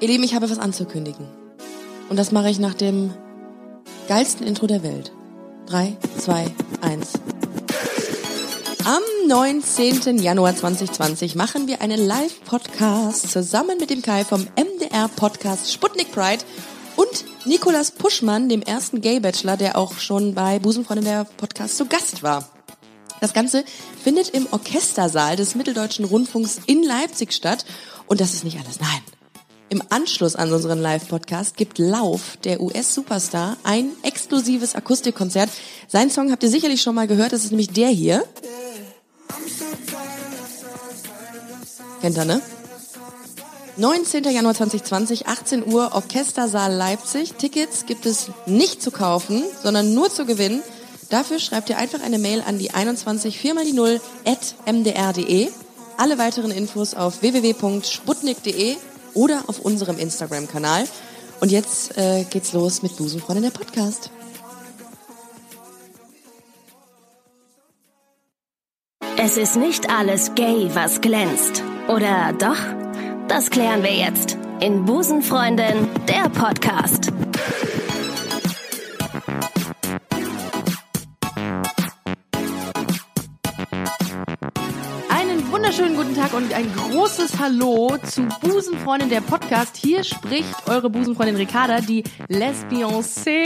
Ihr Lieben, ich habe was anzukündigen. Und das mache ich nach dem geilsten Intro der Welt. Drei, zwei, eins. Am 19. Januar 2020 machen wir einen Live-Podcast zusammen mit dem Kai vom MDR-Podcast Sputnik Pride und Nikolas Puschmann, dem ersten Gay-Bachelor, der auch schon bei Busenfreundin der Podcast zu Gast war. Das Ganze findet im Orchestersaal des Mitteldeutschen Rundfunks in Leipzig statt. Und das ist nicht alles. Nein. Im Anschluss an unseren Live-Podcast gibt Lauf, der US-Superstar, ein exklusives Akustikkonzert. Sein Song habt ihr sicherlich schon mal gehört, das ist nämlich der hier. Kennt ihr, ne? 19. Januar 2020, 18 Uhr, Orchestersaal Leipzig. Tickets gibt es nicht zu kaufen, sondern nur zu gewinnen. Dafür schreibt ihr einfach eine Mail an die 21 4 mal die 0 at mdr.de. Alle weiteren Infos auf www.sputnik.de oder auf unserem Instagram-Kanal. Und jetzt äh, geht's los mit Busenfreundin der Podcast. Es ist nicht alles gay, was glänzt. Oder doch? Das klären wir jetzt in Busenfreundin, der Podcast. Wunderschönen guten Tag und ein großes Hallo zu Busenfreundin der Podcast. Hier spricht eure Busenfreundin Ricarda, die Lesbioncé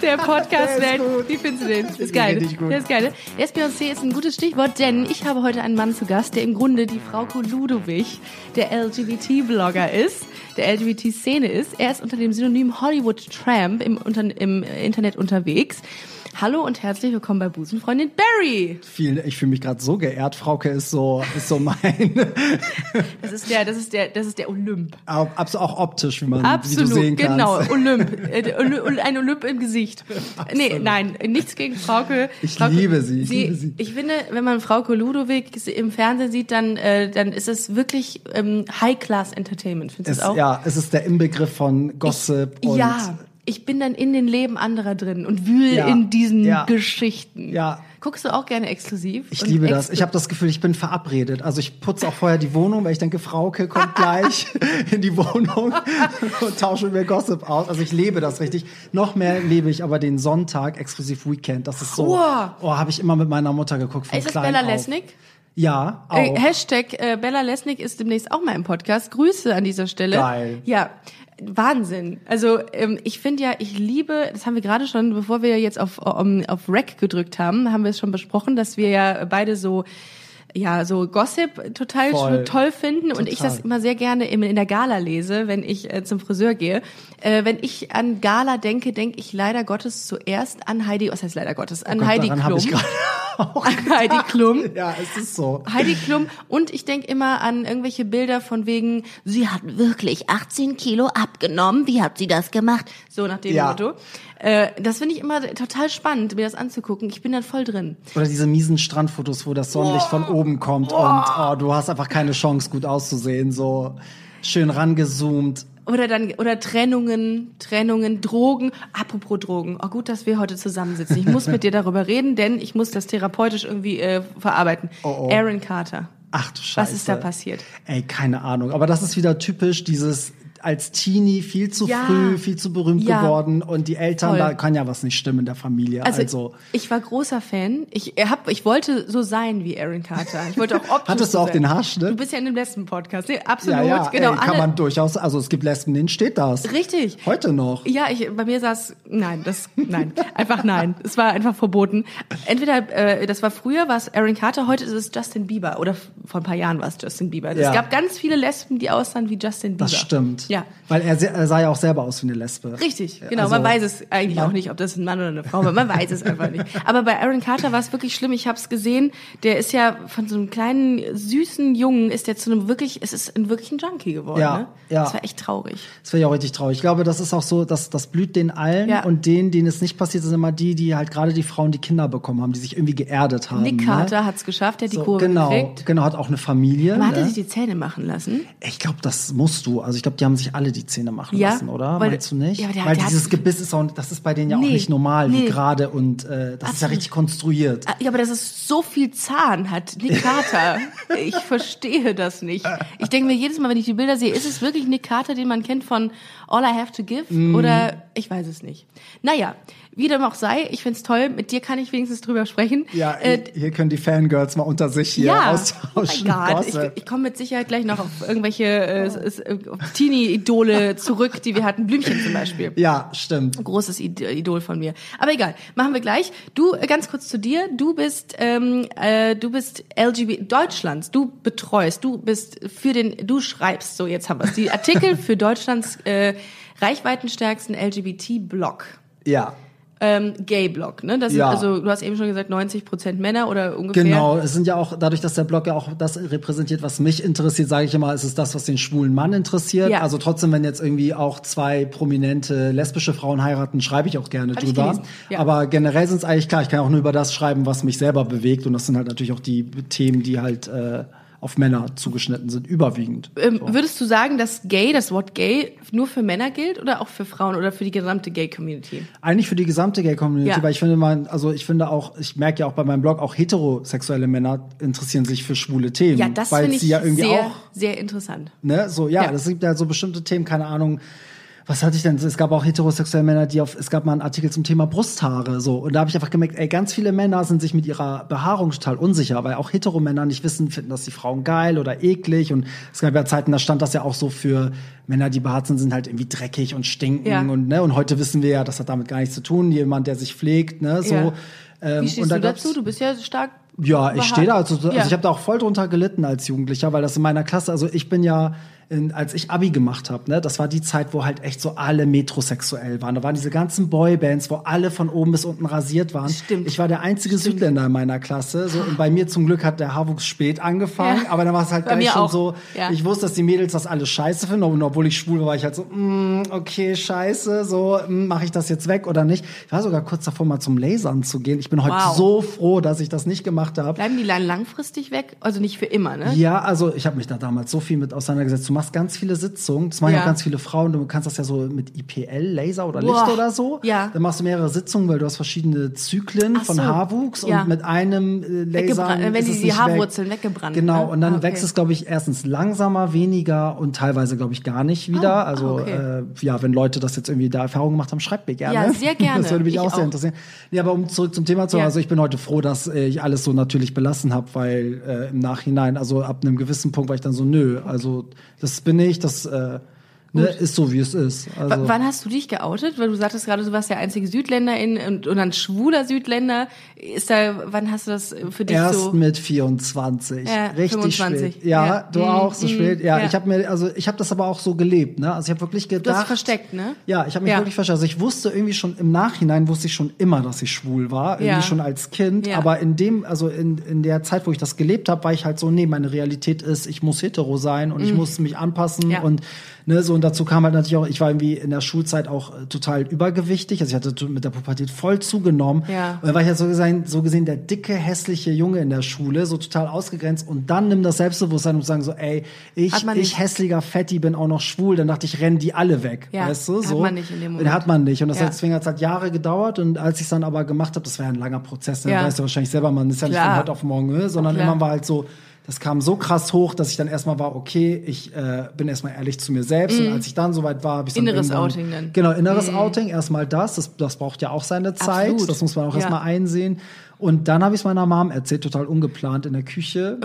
der Podcast-Welt. Wie findest du den? Ist geil. Gut. Der ist geil. Lesbioncé ist ein gutes Stichwort, denn ich habe heute einen Mann zu Gast, der im Grunde die Frau Ludowig der LGBT-Blogger ist, der LGBT-Szene ist. Er ist unter dem Synonym Hollywood Tramp im, unter, im Internet unterwegs. Hallo und herzlich willkommen bei Busenfreundin Barry. Vielen, ich fühle mich gerade so geehrt. Frauke ist so, ist so mein, Das ist der, das ist der, das ist der Olymp. auch, auch optisch, wie man, Absolut, wie du sehen kannst. genau, Olymp. Äh, Ein Olymp im Gesicht. Nee, nein, nichts gegen Frauke. Ich Frauke, liebe sie, ich liebe sie. Ich finde, wenn man Frauke Ludowig im Fernsehen sieht, dann, äh, dann ist es wirklich ähm, High-Class-Entertainment. Findest du Es, das auch? ja, es ist der Inbegriff von Gossip und ja, ich bin dann in den Leben anderer drin und wühl Ja, in diesen ja. Geschichten. Ja. Guckst du auch gerne exklusiv? ich liebe das. Ich habe das Gefühl, ich bin verabredet. Also ich putze auch vorher die Wohnung, weil ich denke, Frauke kommt gleich in die Wohnung und tausche mir Gossip aus. Also ich lebe das richtig. Noch mehr lebe ich aber den Sonntag exklusiv Weekend. Das ist so. Wow. Oh, habe ich immer mit meiner Mutter geguckt von Ist das klein Bella. Lesnick? Ja, auch. Äh, Hashtag äh, Bella Lesnick ist demnächst auch mal im Podcast. Grüße an dieser Stelle. Geil. Ja, Wahnsinn. Also ähm, ich finde ja, ich liebe, das haben wir gerade schon, bevor wir jetzt auf, um, auf Rec gedrückt haben, haben wir es schon besprochen, dass wir ja beide so ja, so Gossip total Voll. toll finden und ich Total. das immer sehr gerne in, in der Gala lese, wenn ich äh, zum Friseur gehe. Äh, wenn ich an Gala denke, denke ich leider Gottes zuerst an Heidi, was heißt leider Gottes, an Oh Gott, Heidi Klum. auch An Heidi Klum. Ja, es ist so. Heidi Klum und ich denke immer an irgendwelche Bilder von wegen, sie hat wirklich 18 Kilo abgenommen, wie hat sie das gemacht? So nach dem Ja. Motto. Äh, das finde ich immer total spannend, mir das anzugucken. Ich bin dann voll drin. Oder diese miesen Strandfotos, wo das Sonnenlicht von oben kommt und oh, du hast einfach keine Chance, gut auszusehen. So schön rangezoomt. Oder dann, oder Trennungen, Trennungen, Drogen. Apropos Drogen. Oh, gut, dass wir heute zusammensitzen. Ich muss mit dir darüber reden, denn ich muss das therapeutisch irgendwie äh, verarbeiten. Oh, oh. Aaron Carter. Ach du Scheiße. Was ist da passiert? Ey, keine Ahnung. Aber das ist wieder typisch dieses als Teenie viel zu Ja. früh, viel zu berühmt Ja. geworden und die Eltern, Voll. da kann ja was nicht stimmen in der Familie. Also, Also, ich war großer Fan. Ich hab, ich wollte so sein wie Aaron Carter. Ich wollte auch optisch Hattest du auch sein. den Haarschnitt? Du bist ja in dem Lesben-Podcast. Nee, absolut. ja, ja, genau. ey, kann man durchaus, also es gibt Lesben, denen steht das. Richtig. Heute noch. Ja, ich, bei mir saß, nein, das, nein, einfach nein. Es war einfach verboten. Entweder, äh, das war früher, war es Aaron Carter, heute ist es Justin Bieber. Oder vor ein paar Jahren war es Justin Bieber. Es Ja. gab ganz viele Lesben, die aussahen wie Justin Bieber. Das stimmt. Ja. Weil er, er sah ja auch selber aus wie eine Lesbe. Richtig, genau. Also, man weiß es eigentlich ja. auch nicht, ob das ein Mann oder eine Frau war. Man weiß es einfach nicht. Aber bei Aaron Carter war es wirklich schlimm. Ich habe es gesehen. Der ist ja von so einem kleinen süßen Jungen ist der zu einem wirklich, es ist ein wirklichen Junkie geworden. Ja, ne? ja. Das war echt traurig. Das wäre ja auch richtig traurig. Ich glaube, das ist auch so, dass das blüht den allen Ja. und denen, denen es nicht passiert, sind immer die, die halt gerade die Frauen, die Kinder bekommen haben, die sich irgendwie geerdet haben. Nick ne? Carter hat's geschafft, der hat die So, Kurve genau, gekriegt. genau, hat auch eine Familie. Aber hat er ne? sich die Zähne machen lassen? Ich glaube, das musst du. Also ich glaube, die haben sollen sich alle die Zähne machen Ja, lassen, oder? weil- Meinst du nicht? ja, der- weil der hat- dieses Gebiss ist auch, das ist bei denen ja auch Nee, nicht normal, nee. wie gerade und äh, das ist ja Absolut. richtig konstruiert. Ah, Ja, aber dass es so viel Zahn hat, Nick Carter. ich verstehe das nicht. Ich denke mir jedes Mal, wenn ich die Bilder sehe, ist es wirklich Nick Carter, den man kennt von All I Have to Give? Mm. Oder ich weiß es nicht. Naja, wie dem auch sei, ich find's toll, mit dir kann ich wenigstens drüber sprechen. Ja, Äh, hier können die Fangirls mal unter sich hier ja, austauschen. oh mein Gott, ich, ich komme mit Sicherheit gleich noch auf irgendwelche äh, Teenie-Idole zurück, die wir hatten. Blümchen zum Beispiel. ja, stimmt. großes Id- Idol von mir. Aber egal, machen wir gleich. Du, äh, ganz kurz zu dir. Du bist, ähm, äh, du bist LGBT Deutschlands. Du betreust. Du bist für den, du schreibst. So, jetzt haben wir Die Artikel für Deutschlands äh, reichweitenstärksten LGBT-Blog. Ja. Ähm, Gay-Blog, ne? Das Ja. ist also, du hast eben schon gesagt, 90 Prozent Männer oder ungefähr. Genau, es sind ja auch, dadurch, dass der Blog ja auch das repräsentiert, was mich interessiert, sage ich immer, es ist das, was den schwulen Mann interessiert. Ja. Also trotzdem, wenn jetzt irgendwie auch zwei prominente lesbische Frauen heiraten, schreibe ich auch gerne Hab drüber. ja. Aber generell sind es eigentlich klar, ich kann auch nur über das schreiben, was mich selber bewegt. Und das sind halt natürlich auch die Themen, die halt äh, auf Männer zugeschnitten sind, überwiegend. Ähm, Würdest du sagen, dass Gay, das Wort Gay, nur für Männer gilt oder auch für Frauen oder für die gesamte Gay-Community? Eigentlich für die gesamte Gay-Community, Ja. weil ich finde, man, also ich finde auch, ich merke ja auch bei meinem Blog, auch heterosexuelle Männer interessieren sich für schwule Themen. Ja, das weil finde ich sie ja irgendwie sehr, auch sehr interessant. Ne, so, ja, Ja. das gibt ja so bestimmte Themen, keine Ahnung. Was hatte ich denn? Es gab auch heterosexuelle Männer, die auf, es gab mal einen Artikel zum Thema Brusthaare, so. Und da habe ich einfach gemerkt, ey, ganz viele Männer sind sich mit ihrer Behaarung total unsicher, weil auch Heteromänner nicht wissen, finden das die Frauen geil oder eklig. Und es gab ja Zeiten, da stand das ja auch so für Männer, die behaart sind, sind halt irgendwie dreckig und stinken Ja. und, ne. Und heute wissen wir ja, das hat damit gar nichts zu tun. Jemand, der sich pflegt, ne, so. Ja. Ähm, Wie stehst und da du dazu? Du bist ja stark. ja, ich stehe da. Also, also Ja. ich habe da auch voll drunter gelitten als Jugendlicher, weil das in meiner Klasse, also ich bin ja, in, als ich Abi gemacht habe, ne, das war die Zeit, wo halt echt so alle metrosexuell waren. Da waren diese ganzen Boybands, wo alle von oben bis unten rasiert waren. Stimmt. Ich war der einzige Südländer in meiner Klasse. So, und bei mir zum Glück hat der Haarwuchs spät angefangen, Ja. aber dann war es halt Bei gleich schon auch. so. Ja. Ich wusste, dass die Mädels das alles scheiße finden. Und obwohl ich schwul war, war ich halt so, mm, okay, scheiße, so mache ich das jetzt weg oder nicht. Ich war sogar kurz davor, mal zum Lasern zu gehen. Ich bin heute Wow. so froh, dass ich das nicht gemacht habe. Bleiben die dann langfristig weg? Also nicht für immer, ne? Ja, also ich habe mich da damals so viel mit auseinandergesetzt. Du machst ganz viele Sitzungen, das machen ja auch ganz viele Frauen. Du kannst das ja so mit IPL, Laser oder Boah. Licht oder so. Ja. Dann machst du mehrere Sitzungen, weil du hast verschiedene Zyklen Ach von so. Haarwuchs Ja. und mit einem äh, Laser Weggebrannt, wenn die- die Haarwurzeln weg. weggebrannt, Genau, ne? und dann Ah, okay. wächst es, glaube ich, erstens langsamer, weniger und teilweise, glaube ich, gar nicht wieder. Ah, also okay. äh, ja, wenn Leute das jetzt irgendwie da Erfahrungen gemacht haben, schreibt mir gerne. Ja, sehr gerne. Das würde mich Ich auch sehr interessieren. Ja, aber um zurück zum Thema zu, Ja. also ich bin heute froh, dass äh, ich alles so natürlich belassen habe, weil äh, im Nachhinein, also ab einem gewissen Punkt war ich dann so, nö, also das bin ich, das äh, ne, ist so, wie es ist. W Also, wann hast du dich geoutet? Weil du sagtest gerade, du warst der einzige Südländer in, und, und ein schwuler Südländer. Ist da, wann hast du das für dich Erst so? mit 24, Ja, richtig 25. spät. Ja, Ja. du Mm, auch so spät. Ja, ja. ich habe mir, also ich habe das aber auch so gelebt, ne? Also ich habe wirklich gedacht. Du hast versteckt, ne? Ja, ich habe mich wirklich versteckt. Also ich wusste irgendwie schon im Nachhinein wusste ich schon immer, dass ich schwul war, irgendwie schon als Kind. Aber in dem, also in, in der Zeit, wo ich das gelebt habe, war ich halt so, nee, meine Realität ist, ich muss hetero sein und ich muss mich anpassen und ne, so und dazu kam halt natürlich auch, ich war irgendwie in der Schulzeit auch äh, total übergewichtig, also ich hatte mit der Pubertät voll zugenommen. Ja. Und dann war ich halt so gesehen, so gesehen der dicke, hässliche Junge in der Schule, so total ausgegrenzt und dann nimm das Selbstbewusstsein und sagen so, ey, ich, Hat ich hässlicher Fetti bin auch noch schwul, dann dachte ich, rennen die alle weg, Ja, weißt du, hat so. man nicht in dem Moment. Hat man nicht und das Ja. hat, deswegen hat es halt Jahre gedauert und als ich es dann aber gemacht habe, das war ja ein langer Prozess, dann Ja. weißt du wahrscheinlich selber, man ist ja nicht Klar. von heute auf morgen, ne, sondern Klar. immer war halt so, das kam so krass hoch, dass ich dann erstmal war, okay, ich äh, bin erstmal ehrlich zu mir selbst. Und als ich dann soweit war, habe ich Mhm. Inneres Outing dann. Genau, inneres Outing, erstmal das, das. Das braucht ja auch seine Zeit. Absolut. Das muss man auch Ja. erstmal einsehen. Und dann habe ich es meiner Mom erzählt, total ungeplant in der Küche.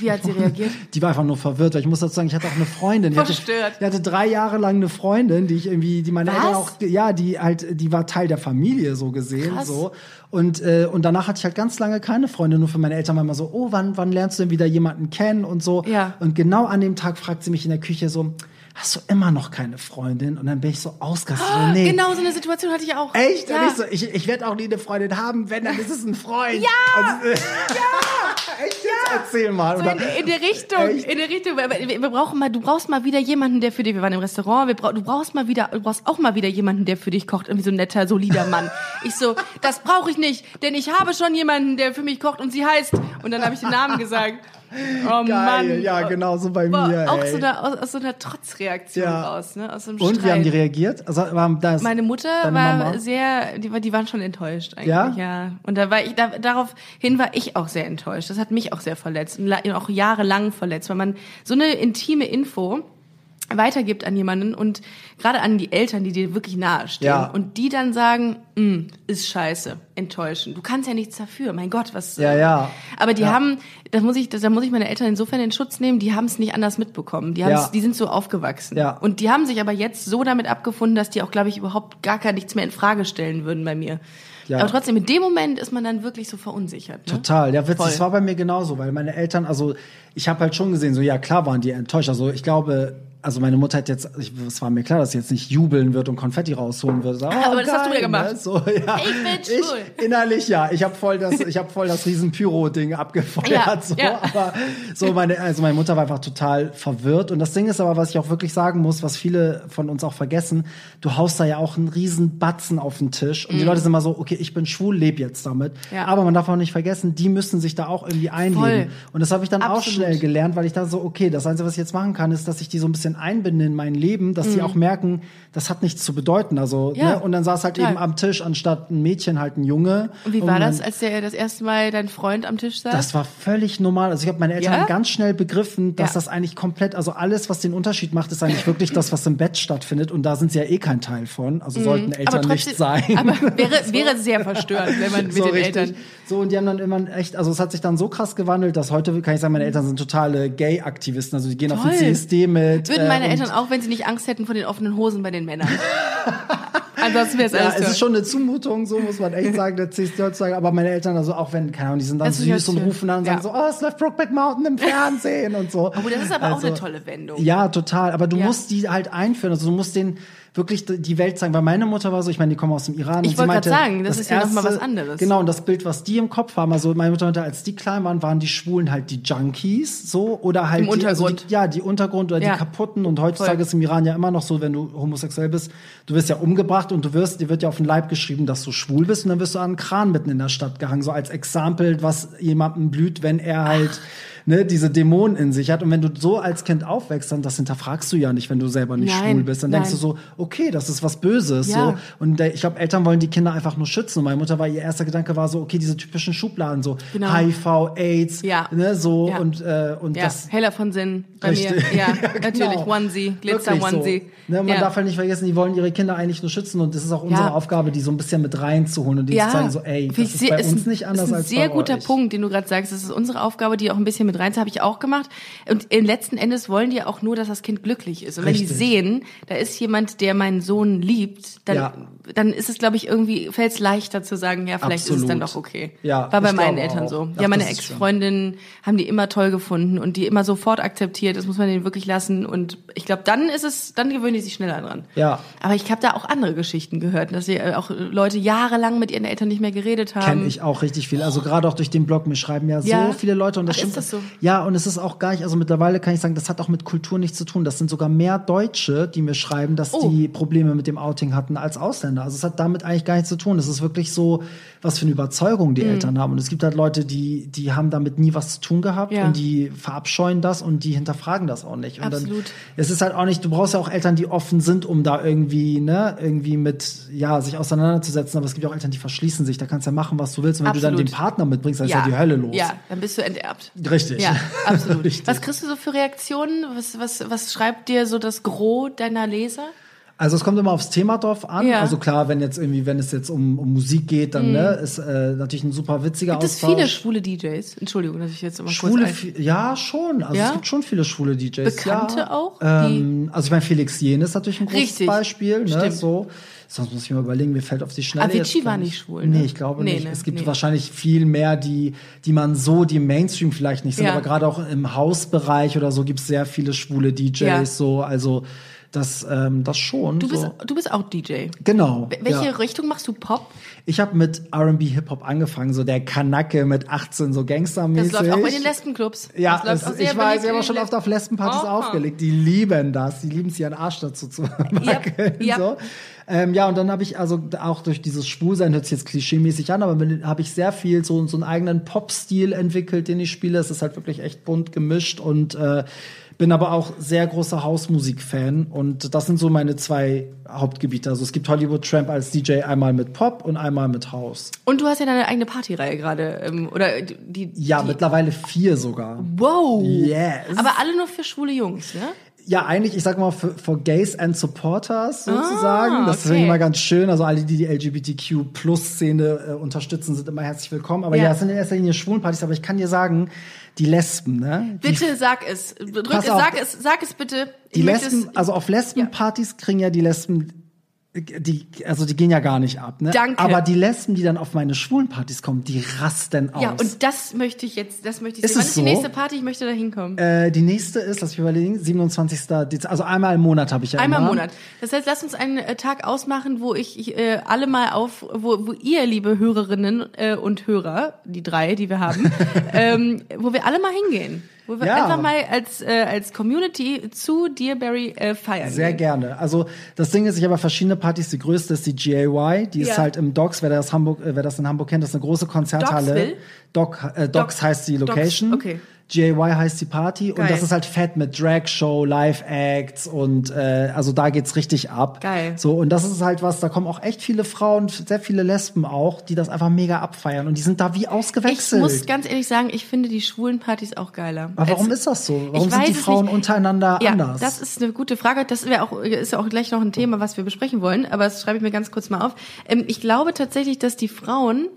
Wie hat sie reagiert? Die war einfach nur verwirrt, weil ich muss dazu sagen, ich hatte auch eine Freundin. Die hatte, Verstört. die hatte drei Jahre lang eine Freundin, die ich irgendwie, die meine Was? Eltern auch, ja, die halt, die war Teil der Familie so gesehen, Krass. so. Und, äh, und danach hatte ich halt ganz lange keine Freundin, nur für meine Eltern war immer so, oh, wann, wann lernst du denn wieder jemanden kennen und so. Ja. Und genau an dem Tag fragt sie mich in der Küche so, hast du immer noch keine Freundin? Und dann bin ich so ausgerastet, so, nee. Genau so eine Situation hatte ich auch. Echt? Ja. Ich, so, ich, ich werde auch nie eine Freundin haben, wenn, dann ist es ein Freund. Ja! Also, ja! Echt jetzt? Erzähl mal. So in, in der Richtung, Echt? in der Richtung. Wir, wir brauchen mal, du brauchst mal wieder jemanden, der für dich, wir waren im Restaurant, wir brauch, du brauchst mal wieder, du brauchst auch mal wieder jemanden, der für dich kocht, irgendwie so ein netter, solider Mann. Ich so, das brauche ich nicht, denn ich habe schon jemanden, der für mich kocht und sie heißt, und dann habe ich den Namen gesagt. Oh Geil, Mann. ja, genau so bei Boah, mir. auch ey. so eine, aus, aus so einer Trotzreaktion Ja. raus, ne? Aus so einem Und Streit. wie haben die reagiert? Also, war das Meine Mutter war Mama? sehr, die, war- die waren schon enttäuscht eigentlich, Ja? ja. Und da war ich, da, daraufhin war ich auch sehr enttäuscht. Das hat mich auch sehr verletzt und auch jahrelang verletzt, weil man so eine intime Info weitergibt an jemanden und gerade an die Eltern, die dir wirklich nahestehen Ja. und die dann sagen, "Mm, ist scheiße, enttäuschend. Du kannst ja nichts dafür, mein Gott, was. Ja, ja. Aber die Ja. haben, da muss ich, da muss ich meine Eltern insofern in Schutz nehmen, die haben es nicht anders mitbekommen. Die, haben's, Ja. die sind so aufgewachsen. Ja. Und die haben sich aber jetzt so damit abgefunden, dass die auch, glaube ich, überhaupt gar gar nichts mehr in Frage stellen würden bei mir. Ja. Aber trotzdem, in dem Moment ist man dann wirklich so verunsichert. Ne? Total, ja, witzig. Das war bei mir genauso, weil meine Eltern, also ich habe halt schon gesehen, so ja klar waren die enttäuscht. Also ich glaube, also meine Mutter hat jetzt, ich, es war mir klar, dass sie jetzt nicht jubeln wird und Konfetti rausholen wird. Oh, Aber das hast du geil, wieder gemacht. Ne? So, ja. Ich bin schwul. Ich, innerlich ja, ich habe voll das, ich habe voll das riesen Pyro-Ding abgefeuert. Ja, so, ja. aber so meine, also meine Mutter war einfach total verwirrt. Und das Ding ist aber, was ich auch wirklich sagen muss, was viele von uns auch vergessen, du haust da ja auch einen riesen Batzen auf den Tisch und die Leute sind immer so, okay, ich bin schwul, leb jetzt damit. Mhm. Ja. Aber man darf auch nicht vergessen, die müssen sich da auch irgendwie einleben. Voll. Und das habe ich dann auch Absolut. schnell gelernt, weil ich da so, okay, das Einzige, was ich jetzt machen kann, ist, dass ich die so ein bisschen einbinde in mein Leben, dass die auch merken, das hat nichts zu bedeuten. Also, Mhm. Ja, ne? Und dann saß halt total. eben am Tisch anstatt ein Mädchen halt ein Junge. Und wie war man- das, als der das erste Mal dein Freund am Tisch saß? das war völlig normal. Also ich habe meine Eltern Ja? ganz schnell begriffen, dass Ja. das eigentlich komplett, also alles, was den Unterschied macht, ist eigentlich wirklich das, was im Bett stattfindet. Und da sind sie ja eh kein Teil von. Also sollten Eltern nicht sein. Mhm. Aber wäre, wäre sehr verstörend, wenn man mit so den richtig. Eltern. So, und die haben dann immer echt, also es hat sich dann so krass gewandelt, dass heute kann ich sagen, meine Eltern sind totale Gay-Aktivisten. Also die gehen auf Toll. den CSD mit. Würden meine äh, Eltern auch, wenn sie nicht Angst hätten vor den offenen Hosen bei den Männern. Ansonsten wäre es Ja, es ist schon eine Zumutung, so muss man echt sagen, der CSD heutzutage. Aber meine Eltern, also auch wenn, keine Ahnung, die sind dann Das süß und rufen dann und sagen Ja. so, oh, es läuft Brokeback Mountain im Fernsehen und so. Oh, das ist aber auch Also, eine tolle Wendung. Ja, total. Aber du Ja. musst die halt einführen. Also du musst denen wirklich die Welt zeigen. Weil meine Mutter war so, ich meine, die kommen aus dem Iran. Ich wollte meinte, sagen, das ist ja noch mal was anderes. Genau, und das Bild, was die im Kopf haben, also meine Mutter meinte, als die klein waren, waren die Schwulen halt die Junkies, so, oder halt Im die, also Untergrund. die, ja, die Untergrund oder Ja. die kaputten. Und heutzutage Voll. ist im Iran ja immer noch so, wenn du homosexuell bist, du wirst ja umgebracht und du wirst, dir wird ja auf den Leib geschrieben, dass du schwul bist und dann wirst du an einen Kran mitten in der Stadt gehangen, so als Exempel, was jemandem blüht, wenn er halt ne, diese Dämonen in sich hat. Und wenn du so als Kind aufwächst, dann das hinterfragst du ja nicht, wenn du selber nicht Nein, schwul bist. Dann denkst nein. du so, okay, das ist was Böses. Ja. So. Und der, ich glaube, Eltern wollen die Kinder einfach nur schützen. Und meine Mutter war, ihr erster Gedanke war so, okay, diese typischen Schubladen, so Genau. HIV, AIDS, Ja. ne, so Ja. und, äh, und Ja, das. heller von Sinn bei Richtig. mir. Ja, Ja, genau. natürlich. Onesie, Glitzer Wirklich so. Onesie. Ne, man darf halt nicht vergessen, die wollen ihre Kinder eigentlich nur schützen und das ist auch unsere. Aufgabe, die so ein bisschen mit reinzuholen und denen zu zeigen, so, ey, das ist bei uns nicht anders ist ein als sehr bei guter euch. Punkt, den du gerade sagst. Das ist unsere Aufgabe, die auch ein bisschen mit rein habe ich auch gemacht. Und letzten Endes wollen die auch nur, dass das Kind glücklich ist. Und wenn die Richtig. sehen, da ist jemand, der meinen Sohn liebt, dann, Ja. dann ist es, glaube ich, irgendwie, fällt es leichter zu sagen, ja, vielleicht ist es Absolut. dann doch okay. Ja, War bei meinen Eltern auch. so. Ach, ja, meine. Ex-Freundinnen haben die immer toll gefunden und die immer sofort akzeptiert. Das muss man denen wirklich lassen. Und ich glaube, dann ist es, dann gewöhnen die sich schneller dran. Ja. Aber ich habe da auch andere Geschichten gehört, dass sie äh, auch Leute jahrelang mit ihren Eltern nicht mehr geredet haben. Kenne ich auch richtig viel. Also gerade auch durch den Blog, mir schreiben ja, Ja. so viele Leute und das Ach, stimmt. das so? Ja, und es ist auch gar nicht, also mittlerweile kann ich sagen, das hat auch mit Kultur nichts zu tun. Das sind sogar mehr Deutsche, die mir schreiben, dass Oh. die Probleme mit dem Outing hatten als Ausländer. Also es hat damit eigentlich gar nichts zu tun. Es ist wirklich so, was für eine Überzeugung Mhm. die Eltern haben. Und es gibt halt Leute, die, die haben damit nie was zu tun gehabt Ja. und die verabscheuen das und die hinterfragen das auch nicht. Und Absolut. Dann, es ist halt auch nicht, du brauchst ja auch Eltern, die offen sind, um da irgendwie, ne, irgendwie mit, ja, sich auseinanderzusetzen. Aber es gibt ja auch Eltern, die verschließen sich. Da kannst du ja machen, was du willst. Und wenn du dann Absolut. den Partner mitbringst, dann ist ja die Hölle los. Ja, dann bist du enterbt. Richtig. Ja, absolut. Richtig. Was kriegst du so für Reaktionen? Was, was, was schreibt dir so das Gros deiner Leser? Also es kommt immer aufs Thema drauf an. Ja. Mhm. Also klar, wenn jetzt irgendwie, wenn es jetzt um, um Musik geht, dann ne, ist äh, natürlich ein super witziger Gibt es Austausch. viele schwule DJs? Entschuldigung, dass ich jetzt immer Schwule, kurz... ja, schon. Also Ja? es gibt schon viele schwule DJs. Bekannte ja. auch, Ähm, also ich meine, Felix Jen ist natürlich ein großes Richtig. Beispiel. Ne, Stimmt. so. Sonst muss ich mir überlegen, mir fällt auf die Schnelle. Avicii war nicht schwul, Nee, ne? ich glaube Nee, nicht. ne? Es gibt Nee. wahrscheinlich viel mehr, die, die man so, die im Mainstream vielleicht nicht sind, aber gerade auch im Hausbereich oder so gibt es sehr viele schwule DJs. So, also Das, ähm, das schon. Du bist, so. du bist auch DJ. Genau. Welche ja. Richtung machst du? Pop? Ich habe mit R&B Hip-Hop angefangen, so der Kanacke mit 18, so Gangstermäßig. Das läuft auch bei den Lesbenclubs. Ja, das sehr ich weiß, ich habe schon oft auf Lesbenpartys Aha. aufgelegt. Die lieben das. Die lieben es, ihren Arsch dazu zu wackeln. yep. So. Ähm, ja, und dann habe ich also auch durch dieses Schwulsein, hört sich jetzt klischeemäßig an, aber habe ich sehr viel so, so einen eigenen Pop-Stil entwickelt, den ich spiele. Es ist halt wirklich echt bunt gemischt und äh, bin aber auch sehr großer Hausmusik-Fan und das sind so meine zwei Hauptgebiete. Also es gibt Hollywood Tramp als DJ einmal mit Pop und einmal mit House. Und du hast ja deine eigene Partyreihe gerade. Ähm, oder die. Ja, die, mittlerweile vier sogar. Wow! Yes. Aber alle nur für schwule Jungs, ne? Ja, eigentlich, ich sag mal, für, für Gays and Supporters sozusagen. Ah, Das ist okay. immer ganz schön. Also alle, die die LGBTQ-Plus-Szene äh, unterstützen, sind immer herzlich willkommen. Aber Ja. ja, es sind in erster Linie Schwulenpartys. Aber ich kann dir sagen, die Lesben, ne? Die, Bitte sag es. Drück, auf. sag es, sag es bitte. die Ich Lesben, es- also auf Lesbenpartys kriegen ja die Lesben die, also die gehen ja gar nicht ab, ne? Danke. Aber die Lesben, die dann auf meine Schwulenpartys kommen, die rasten aus. Ja, und das möchte ich jetzt, das möchte ich Ist sehen. Wann ist die so? nächste Party? Ich möchte da hinkommen. äh, die nächste ist, lass mich überlegen, 27. Dezember, also einmal im Monat habe ich ja Einmal im immer. Monat. Das heißt, lass uns einen äh, Tag ausmachen, wo ich, ich äh, alle mal auf, wo, wo ihr, liebe Hörerinnen äh, und Hörer, die drei, die wir haben, ähm, wo wir alle mal hingehen. Wo wir Ja. einfach mal als, äh, als Community zu Dearberry äh, feiern Sehr gehen. gerne. Also das Ding ist, ich habe verschiedene Partys. Die größte ist die GAY. Die ist Ja. halt im Docks. Wer das Hamburg, äh, wer das in Hamburg kennt, das ist eine große Konzerthalle. Docksville? Doc, äh, Docks Docks- heißt die Docks, Location. okay. GAY heißt die Party Geil. und das ist halt fett mit Drag Show, Live Acts und äh, also da geht's richtig ab. Geil. So und das ist halt was. Da kommen auch echt viele Frauen, sehr viele Lesben auch, die das einfach mega abfeiern und die sind da wie Ich ausgewechselt. muss ganz ehrlich sagen, ich finde die schwulen Partys auch geiler. Aber warum Als- ist das so? Warum Ich sind die es Frauen nicht. untereinander ja, anders? das ist eine gute Frage. Das wäre auch, ist ja auch gleich noch ein Thema, was wir besprechen wollen. Aber das schreibe ich mir ganz kurz mal auf. Ähm, ich glaube tatsächlich, dass die Frauen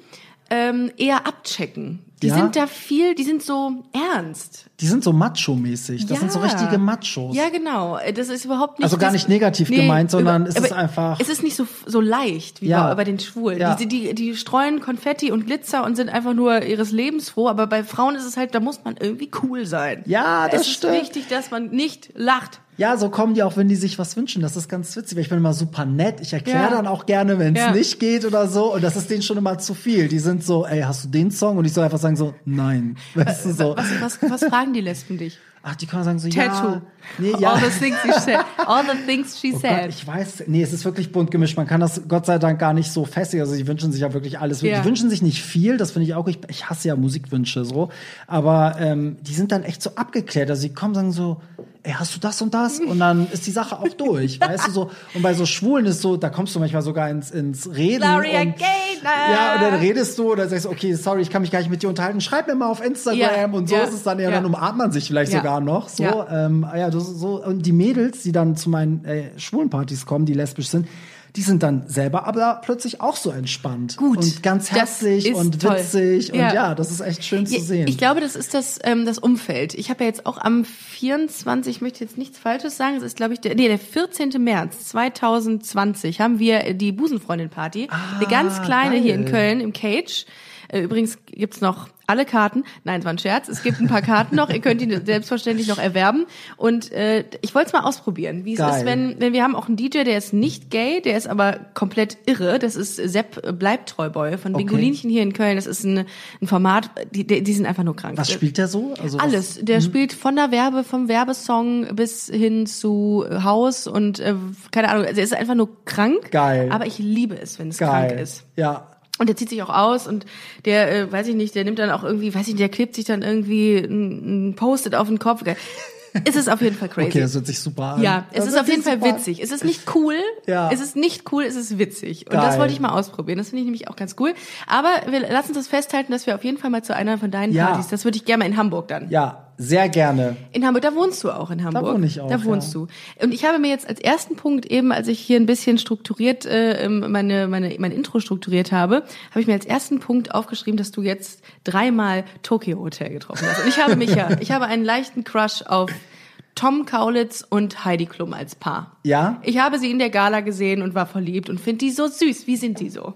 ähm, eher abchecken. Die Ja? sind da viel, die sind so ernst. die sind so macho-mäßig. Das ja. sind so richtige Machos. Ja, genau. Das ist überhaupt nicht. Also gar nicht negativ gemeint, sondern es ist einfach- Es ist nicht so, so leicht wie Ja. bei, bei den Schwulen. Ja. Die, die, die streuen Konfetti und Glitzer und sind einfach nur ihres Lebens froh. Aber bei Frauen ist es halt, da muss man irgendwie cool sein. Ja, das es stimmt. ist wichtig, dass man nicht lacht. Ja, so kommen die auch, wenn die sich was wünschen. Das ist ganz witzig, weil ich bin immer super nett. Ich erkläre Ja. dann auch gerne, wenn es Ja. nicht geht oder so. Und das ist denen schon immer zu viel. Die sind so, ey, hast du den Song? Und ich soll einfach sagen so, nein. Weißt du so? Was, was, was fragen die Lesben dich? Ach, die können sagen so, Tattoo. ja. Nee, ja. All the things she said. All the things she Oh Gott, said. ich weiß, nee, es ist wirklich bunt gemischt. Man kann das Gott sei Dank gar nicht so festigen. Also die wünschen sich ja wirklich alles. Ja. Die wünschen sich nicht viel, das finde ich auch. Ich, ich hasse ja Musikwünsche so. Aber ähm, die sind dann echt so abgeklärt. Also sie kommen sagen so, ey, hast du das und das? Und dann ist die Sache auch durch, weißt du so. Und bei so Schwulen ist so, da kommst du manchmal sogar ins, ins Reden. Gloria und, Gaynor. Ja, und dann redest du oder sagst, okay, sorry, ich kann mich gar nicht mit dir unterhalten. Schreib mir mal auf Instagram Ja, und so ja, ist es dann ja, ja. dann umarmt man sich vielleicht sogar noch. So, ähm, ja, das so. Und die Mädels, die dann zu meinen äh, Schwulenpartys kommen, die lesbisch sind, die sind dann selber aber plötzlich auch so entspannt. Gut, Und ganz herzlich und toll. witzig. Ja. Und ja, das ist echt schön zu sehen. Ich glaube, das ist das, ähm, das Umfeld. Ich habe ja jetzt auch am 24, ich möchte jetzt nichts Falsches sagen, es ist, glaube ich, der, nee, der 14. März 2020 haben wir die Busenfreundin-Party. eine ganz kleine hier in geil. Köln im Cage. Äh, Übrigens gibt's noch alle Karten. Nein, es war ein Scherz. Es gibt ein paar Karten noch. Ihr könnt die selbstverständlich noch erwerben. Und äh, ich wollte es mal ausprobieren, wie es ist, wenn, wenn wir haben auch einen DJ, der ist nicht gay, der ist aber komplett irre. Das ist Sepp Bleibtreuboy von Okay. Bingolinchen hier in Köln. Das ist ein, ein Format, die, die die sind einfach nur krank. was spielt der so? Also was- Alles. Der spielt von der Werbe, vom Werbesong bis hin zu Haus und äh, keine Ahnung. Also er ist einfach nur krank. Geil. Aber ich liebe es, wenn es Geil. krank ist. Ja. Und der zieht sich auch aus und der, äh, weiß ich nicht, der nimmt dann auch irgendwie, weiß ich nicht, der klebt sich dann irgendwie ein, ein Post-it auf den Kopf. Es ist auf jeden Fall crazy. Okay, das hört sich super an. Ja, es Das ist auf jeden Fall witzig. Es ist nicht cool. Ja. Es ist nicht cool, es ist witzig. Und Geil. das wollte ich mal ausprobieren. Das finde ich nämlich auch ganz cool. Aber wir lassen uns das festhalten, dass wir auf jeden Fall mal zu einer von deinen Ja. Partys, das würde ich gerne mal in Hamburg dann. Ja, sehr gerne. In Hamburg, da wohnst du auch in Hamburg. wohne ich auch, Da wohnst ja. du. Und ich habe mir jetzt als ersten Punkt eben, als ich hier ein bisschen strukturiert äh, meine, meine, mein Intro strukturiert habe, habe ich mir als ersten Punkt aufgeschrieben, dass du jetzt dreimal Tokyo Hotel getroffen hast. Und ich habe mich ja, ich habe einen leichten Crush auf Tom Kaulitz und Heidi Klum als Paar. Ja? Ich habe sie in der Gala gesehen und war verliebt und finde die so süß. Wie sind die so?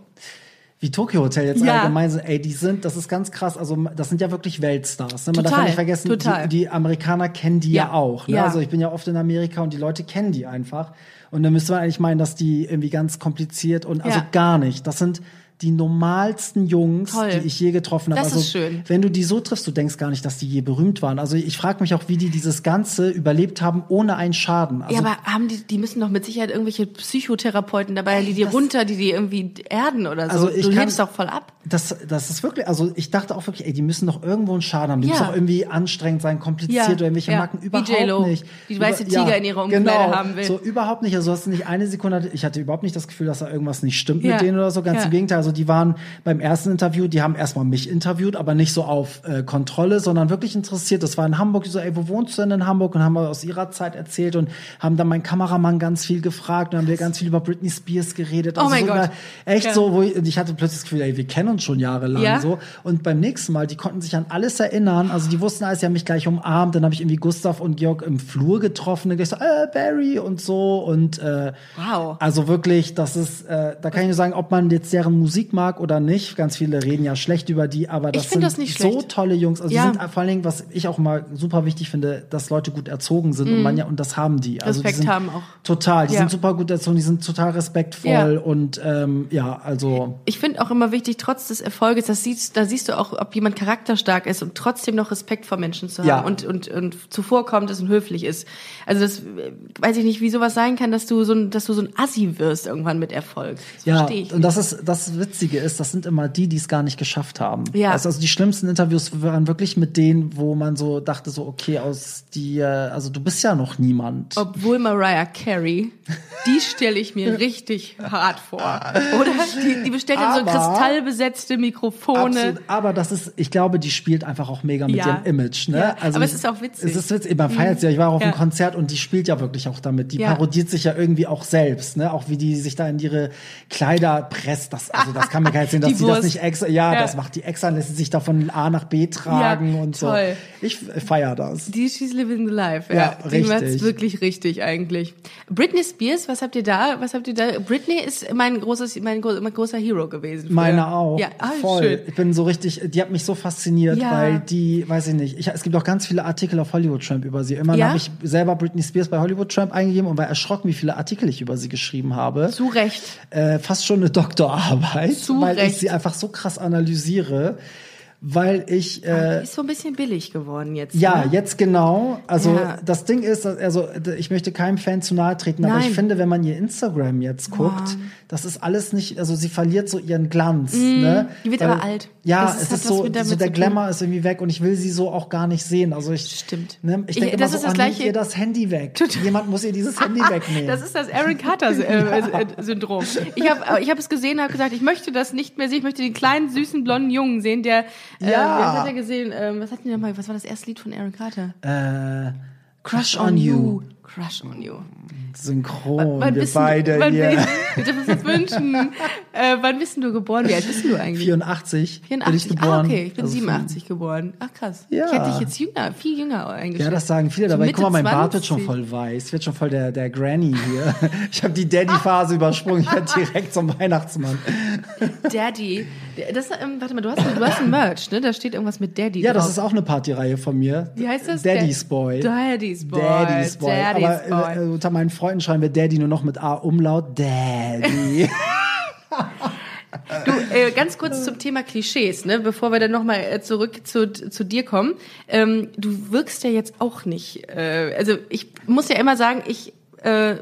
Wie Tokyo Hotel jetzt Ja. allgemein sind, ey, die sind, das ist ganz krass, also das sind ja wirklich Weltstars. Ne? Man darf Total, ja nicht vergessen, total. Die, die Amerikaner kennen die ja, Ja, auch. Ne? ja. Also ich bin ja oft in Amerika und die Leute kennen die einfach. Und dann müsste man eigentlich meinen, dass die irgendwie ganz kompliziert und also gar nicht. Das sind die normalsten Jungs, Toll. die ich je getroffen habe. Das also, ist schön. Wenn du die so triffst, du denkst gar nicht, dass die je berühmt waren. Also ich frage mich auch, wie die dieses Ganze überlebt haben ohne einen Schaden. Also ja, aber haben die, die müssen doch mit Sicherheit irgendwelche Psychotherapeuten dabei, die die runter, die die irgendwie erden oder so. Also ich du kann- lebst doch voll ab. Das, das ist wirklich, also ich dachte auch wirklich, ey, die müssen doch irgendwo einen Schaden haben. Die Ja. müssen doch irgendwie anstrengend sein, kompliziert Ja, oder irgendwelche ja. Macken. Wie Überhaupt nicht. die weiße Tiger in ihrer Umkleide genau, haben will. So überhaupt nicht. Also hast du nicht eine Sekunde, ich hatte überhaupt nicht das Gefühl, dass da irgendwas nicht stimmt Ja. mit denen oder so. Ganz Ja. im Gegenteil. Also die waren beim ersten Interview, die haben erstmal mich interviewt, aber nicht so auf äh, Kontrolle, sondern wirklich interessiert. Das war in Hamburg, die so, ey, wo wohnst du denn in Hamburg? Und haben wir aus ihrer Zeit erzählt und haben dann meinen Kameramann ganz viel gefragt und haben wir ganz viel über Britney Spears geredet. Oh mein so Gott. Echt Ja. so, wo ich, ich hatte plötzlich das Gefühl, ey, wir kennen uns schon jahrelang Ja. so. Und beim nächsten Mal, die konnten sich an alles erinnern. Also die wussten alles, die haben mich gleich umarmt. Dann habe ich irgendwie Gustav und Georg im Flur getroffen. Dann gleich so, äh, Barry und so. Und äh, Wow. also wirklich, das ist, äh, da kann ich nur sagen, ob man jetzt deren Musik mag oder nicht. Ganz viele reden ja schlecht über die, aber das sind das nicht so schlecht. tolle Jungs. Also Ja. die sind vor allen Dingen, was ich auch mal super wichtig finde, dass Leute gut erzogen sind und man ja, und das haben die. Also die Mhm. Respekt sind haben auch. Total, die Ja. sind super gut erzogen, die sind total respektvoll Ja. und ähm, ja, also Ich finde auch immer wichtig, trotz des Erfolges, das siehst, da siehst du auch, ob jemand charakterstark ist und trotzdem noch Respekt vor Menschen zu haben und, und, und zuvorkommt ist und höflich ist. Also das äh, weiß ich nicht, wie sowas sein kann, dass du so ein, dass du so ein Assi wirst irgendwann mit Erfolg. Das Ja, verstehe ich und das ist das Witzige ist, das sind immer die, die es gar nicht geschafft haben. Ja. Also, also die schlimmsten Interviews waren wirklich mit denen, wo man so dachte so, okay, aus dir, also du bist ja noch niemand. Obwohl Mariah Carey, die stelle ich mir richtig hart vor. Oder? Die, die bestellt dann so kristallbesetzte Mikrofone. Absolut. Aber das ist, ich glaube, die spielt einfach auch mega mit Ja. ihrem Image. Ne? Ja. Aber es ist auch witzig. Mhm. Es ist witzig. Man feiert sie ja. Ich war auch auf einem Ja. Konzert und die spielt ja wirklich auch damit. Die parodiert sich ja irgendwie auch selbst. Ne? Auch wie die sich da in ihre Kleider presst. Das, also das kann mir gar nicht sehen, dass Die sie das nicht extra. Ja, Ja. das macht die extra, lässt sie sich da von A nach B tragen Ja, und so. toll. Ich feier das. Die She's Living the Life, Ja, ja. die macht's wirklich richtig eigentlich. Britney Spears, was habt ihr da? Was habt ihr da? Britney ist mein großes, mein, mein großer Hero gewesen. früher. Meine auch. Ja, ah, Voll. schön. Ich bin so richtig, die hat mich so fasziniert, weil die, weiß ich nicht, ich, es gibt auch ganz viele Artikel auf Hollywood Tramp über sie. Immer Ja? habe ich selber Britney Spears bei Hollywood Tramp eingegeben und war erschrocken, wie viele Artikel ich über sie geschrieben habe. Zu Recht. Äh, fast schon eine Doktorarbeit, Zu weil ich sie einfach so krass analysiere, weil ich äh, Die ist so ein bisschen billig geworden jetzt. ja, ne? jetzt genau. Also Ja. das Ding ist, also ich möchte keinem Fan zu nahe treten, aber Nein. ich finde, wenn man ihr Instagram jetzt guckt, das ist alles nicht, also sie verliert so ihren Glanz. Ne? Die wird Weil- aber alt. Ja, Das es ist so, so der. Glamour ist irgendwie weg und ich will sie so auch gar nicht sehen. Also ich Stimmt. Ne, ich denke das immer ist so, das oh, nehmt Gleiche- ihr das Handy weg. Jemand muss ihr dieses Handy wegnehmen. Das ist das Aaron Carter äh, äh, Syndrom. Ich habe ich hab es gesehen, habe gesagt, ich möchte das nicht mehr sehen. Ich möchte den kleinen süßen blonden Jungen sehen, der äh, Ja. was hat er gesehen? Ähm, was hat denn nochmal? Was war das erste Lied von Aaron Carter? äh, Crush on You. Crush on You. Synchron, Wann wir bist beide du, wann, hier. Wir dürfen uns das wünschen. Äh, wann bist du geboren? Wie alt bist du eigentlich? 84 bin ich 84. geboren. Ah, okay, ich bin Also 87 geboren. Ach krass. Ja. Ich hätte dich jetzt jünger, viel jünger eingeschätzt. Ja, das sagen viele, So dabei Mitte guck mal, mein Bart wird schon 20. voll weiß, wird schon voll der, der Granny hier. Ich habe die Daddy-Phase übersprungen, ich werde direkt zum Weihnachtsmann. Daddy. Das, ähm, warte mal, du hast, du hast ein Merch, ne? Da steht irgendwas mit Daddy Ja, drauf. das ist auch eine Partyreihe von mir. Wie heißt das? Daddy's Da- Boy. Daddy's Boy. Daddy's Boy. Daddy's Aber Boy. äh, unter meinen Freunden schreiben wir Daddy nur noch mit A Umlaut. Daddy. Du, äh, ganz kurz zum Thema Klischees, ne? bevor wir dann nochmal äh, zurück zu, zu dir kommen. Ähm, du wirkst ja jetzt auch nicht, äh, also ich muss ja immer sagen, ich äh,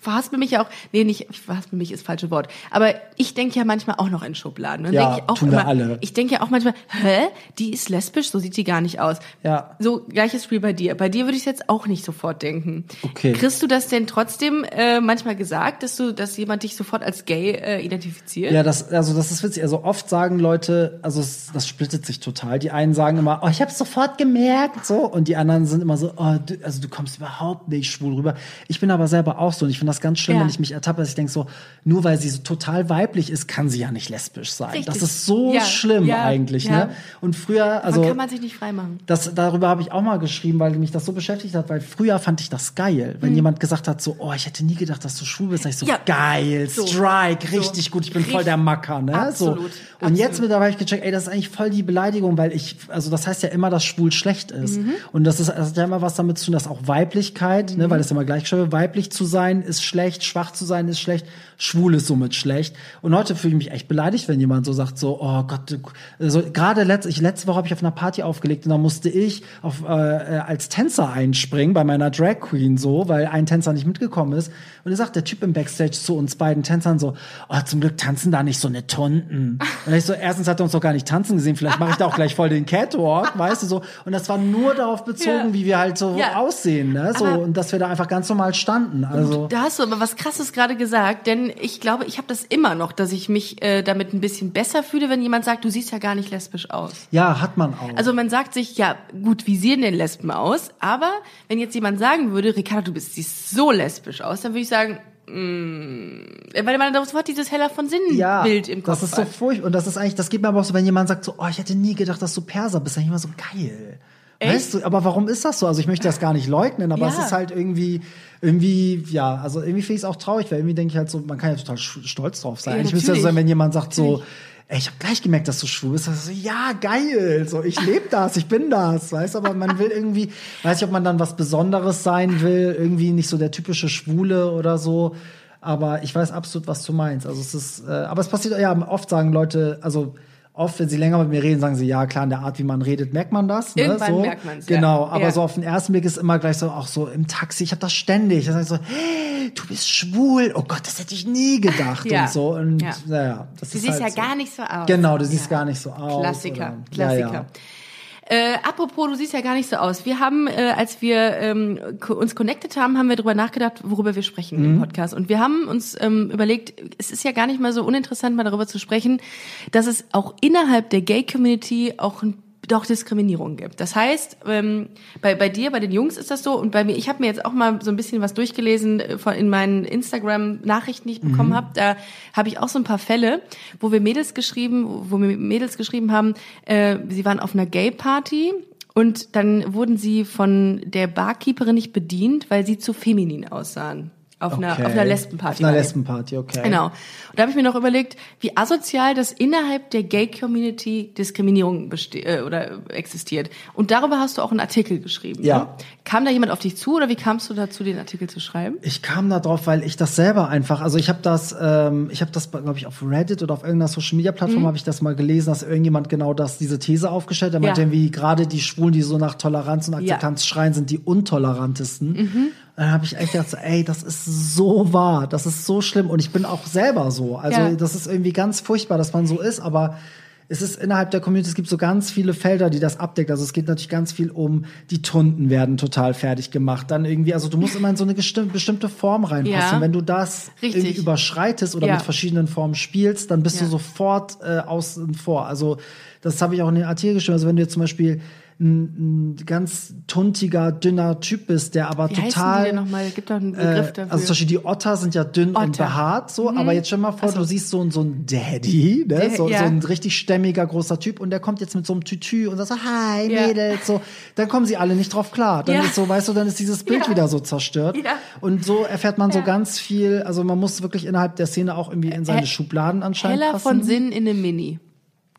verhaspel mich ja auch, nee, nicht, ich verhaspel mich ist das falsche Wort, aber ich denke ja manchmal auch noch in Schubladen. Und Ja, denk ich auch tun wir immer, alle. Ich denke ja auch manchmal, hä, die ist lesbisch, so sieht die gar nicht aus. Ja. So gleiches Spiel bei dir. Bei dir würde ich jetzt auch nicht sofort denken. Okay. Kriegst du das denn trotzdem äh, manchmal gesagt, dass du, dass jemand dich sofort als gay äh, identifiziert? Ja, das, also das ist witzig. Also oft sagen Leute, also es, das splittet sich total. Die einen sagen immer, oh, ich habe sofort gemerkt, so, und die anderen sind immer so, oh, du, also du kommst überhaupt nicht schwul rüber. Ich bin aber selber auch so. Und ich finde das ganz schlimm, Ja. wenn ich mich ertappe, dass ich denke so, nur weil sie so total weiblich ist, kann sie ja nicht lesbisch sein. Richtig. Das ist so Ja, schlimm ja, eigentlich, ne? Und früher, also Also, kann man sich nicht freimachen. das, darüber habe ich auch mal geschrieben, weil mich das so beschäftigt hat, weil früher fand ich das geil. Wenn jemand gesagt hat, so, oh, ich hätte nie gedacht, dass du schwul bist, sag ich so. Ja. geil, So. Strike, So. richtig gut, ich bin voll Richtig. der Macker, ne? Absolut. So. Und Absolut. jetzt mittlerweile habe ich gecheckt, ey, das ist eigentlich voll die Beleidigung, weil ich, also das heißt ja immer, dass schwul schlecht ist. Mhm. Und das ist, das hat ja immer was damit zu tun, dass auch Weiblichkeit, Mhm. ne, weil das immer gleich schön, weiblich zu sein ist schlecht, schwach zu sein ist schlecht, schwul ist somit schlecht. Und heute fühle ich mich echt beleidigt, wenn jemand so sagt, so, oh Gott, also gerade letzte, ich, letzte Woche habe ich auf einer Party aufgelegt und da musste ich auf, äh, äh, als Tänzer einspringen bei meiner Drag Queen so, weil ein Tänzer nicht mitgekommen ist. Und da sagt der Typ im Backstage zu uns beiden Tänzern so, oh, zum Glück tanzen da nicht so eine Tunden. Und ich so, erstens hat er uns doch gar nicht tanzen gesehen, vielleicht mache ich da auch gleich voll den Catwalk, weißt du so. Und das war nur darauf bezogen, Ja. wie wir halt so Ja. aussehen, ne? So, Aber- und dass wir da einfach ganz normal standen. Also. Da hast du aber was Krasses gerade gesagt, denn ich glaube, ich habe das immer noch, dass ich mich äh, damit ein bisschen besser fühle, wenn jemand sagt, du siehst ja gar nicht lesbisch aus. Ja, hat man auch. Also man sagt sich, ja, gut, wie sehen denn Lesben aus? Aber wenn jetzt jemand sagen würde, Ricardo, du bist siehst so lesbisch aus, dann würde ich sagen, mm, weil man sofort dieses Heller von Sinnen ja, Bild im Kopf das ist so hat. furchtbar. Und das ist eigentlich, das geht mir aber auch so, wenn jemand sagt so, oh, ich hätte nie gedacht, dass du Perser bist, dann ich immer so geil. Weißt du, aber warum ist das so? Also ich möchte das gar nicht leugnen, aber Ja. es ist halt irgendwie, irgendwie, ja, also irgendwie finde ich es auch traurig, weil irgendwie denke ich halt so, man kann ja total stolz drauf sein. Ja, ich müsste ja so natürlich. sein, wenn jemand sagt so, ey, ich habe gleich gemerkt, dass du schwul bist. Also, so, ja, geil, so ich lebe das, ich bin das, weißt du, aber man will irgendwie, weiß nicht, ob man dann was Besonderes sein will, irgendwie nicht so der typische Schwule oder so. Aber ich weiß absolut, was du meinst. Also es ist, äh, aber es passiert ja oft sagen Leute, also oft, wenn sie länger mit mir reden, sagen sie, ja klar, in der Art, wie man redet, merkt man das. Ne? Irgendwann so. merkt man's, ja. Genau, aber Ja. so auf den ersten Blick ist immer gleich so, auch so im Taxi, ich habe das ständig. Da sag ich so, hey, du bist schwul. Oh Gott, das hätte ich nie gedacht Ja. und so. Und Ja. naja, das Du ist siehst halt ja so. gar nicht so aus. Genau, du siehst Ja. gar nicht so aus. Klassiker, oder- Klassiker. Äh, apropos, du siehst ja gar nicht so aus. Wir haben, äh, als wir ähm, uns connected haben, haben wir darüber nachgedacht, worüber wir sprechen Mhm. im Podcast. Und wir haben uns ähm, überlegt, es ist ja gar nicht mal so uninteressant, mal darüber zu sprechen, dass es auch innerhalb der Gay-Community auch ein doch Diskriminierung gibt. Das heißt, ähm, bei, bei dir, bei den Jungs ist das so und bei mir, ich habe mir jetzt auch mal so ein bisschen was durchgelesen äh, von in meinen Instagram-Nachrichten, die ich bekommen habe. Da habe ich auch so ein paar Fälle, wo wir Mädels geschrieben, wo mir Mädels geschrieben haben, äh, sie waren auf einer Gay-Party und dann wurden sie von der Barkeeperin nicht bedient, weil sie zu feminin aussahen. Auf einer, auf einer Lesbenparty. Auf einer. Lesbenparty, okay. Genau. Und da habe ich mir noch überlegt, wie asozial das innerhalb der Gay-Community Diskriminierung äh, oder existiert. Und darüber hast du auch einen Artikel geschrieben. Ja. Ne? Kam da jemand auf dich zu oder wie kamst du dazu, den Artikel zu schreiben? Ich kam da drauf, weil ich das selber einfach, also ich habe das, ähm, ich habe das, glaube ich, auf Reddit oder auf irgendeiner Social Media Plattform habe ich das mal gelesen, dass irgendjemand genau das, diese These aufgestellt hat. Er meinte Mhm. Ja. irgendwie gerade die Schwulen, die so nach Toleranz und Akzeptanz schreien, sind die untolerantesten. Mhm. Dann habe ich echt gedacht, so, ey, das ist so wahr, das ist so schlimm und ich bin auch selber so. Also Ja. das ist irgendwie ganz furchtbar, dass man so ist, aber es ist innerhalb der Community, es gibt so ganz viele Felder, die das abdeckt. Also es geht natürlich ganz viel um, die Tunden werden total fertig gemacht. Dann irgendwie, also du musst immer in so eine bestimmte Form reinpassen. Ja. Wenn du das Richtig. irgendwie überschreitest oder Ja. mit verschiedenen Formen spielst, dann bist Ja. du sofort äh, außen vor. Also das habe ich auch in den Artikel geschrieben. Also wenn du jetzt zum Beispiel ein, ein ganz tuntiger, dünner Typ bist, der aber Wie total die denn nochmal? Gibt doch einen Begriff äh, dafür. also zum Beispiel die Otter sind ja dünn und Otter. Mhm. behaart, so. Aber jetzt stell mal vor, du siehst so, ein- so ein Daddy, ne? Der- so, ja. so ein richtig stämmiger, großer Typ und der kommt jetzt mit so einem Tütü und sagt so, hi, Ja. Mädels, so. Dann kommen sie alle nicht drauf klar. Dann Ja. ist so, weißt du, dann ist dieses Bild wieder so zerstört. Und so erfährt man so ganz viel, also man muss wirklich innerhalb der Szene auch irgendwie in seine Hä- Schubladen anscheinend Heller passen. von Sinn in einem Mini.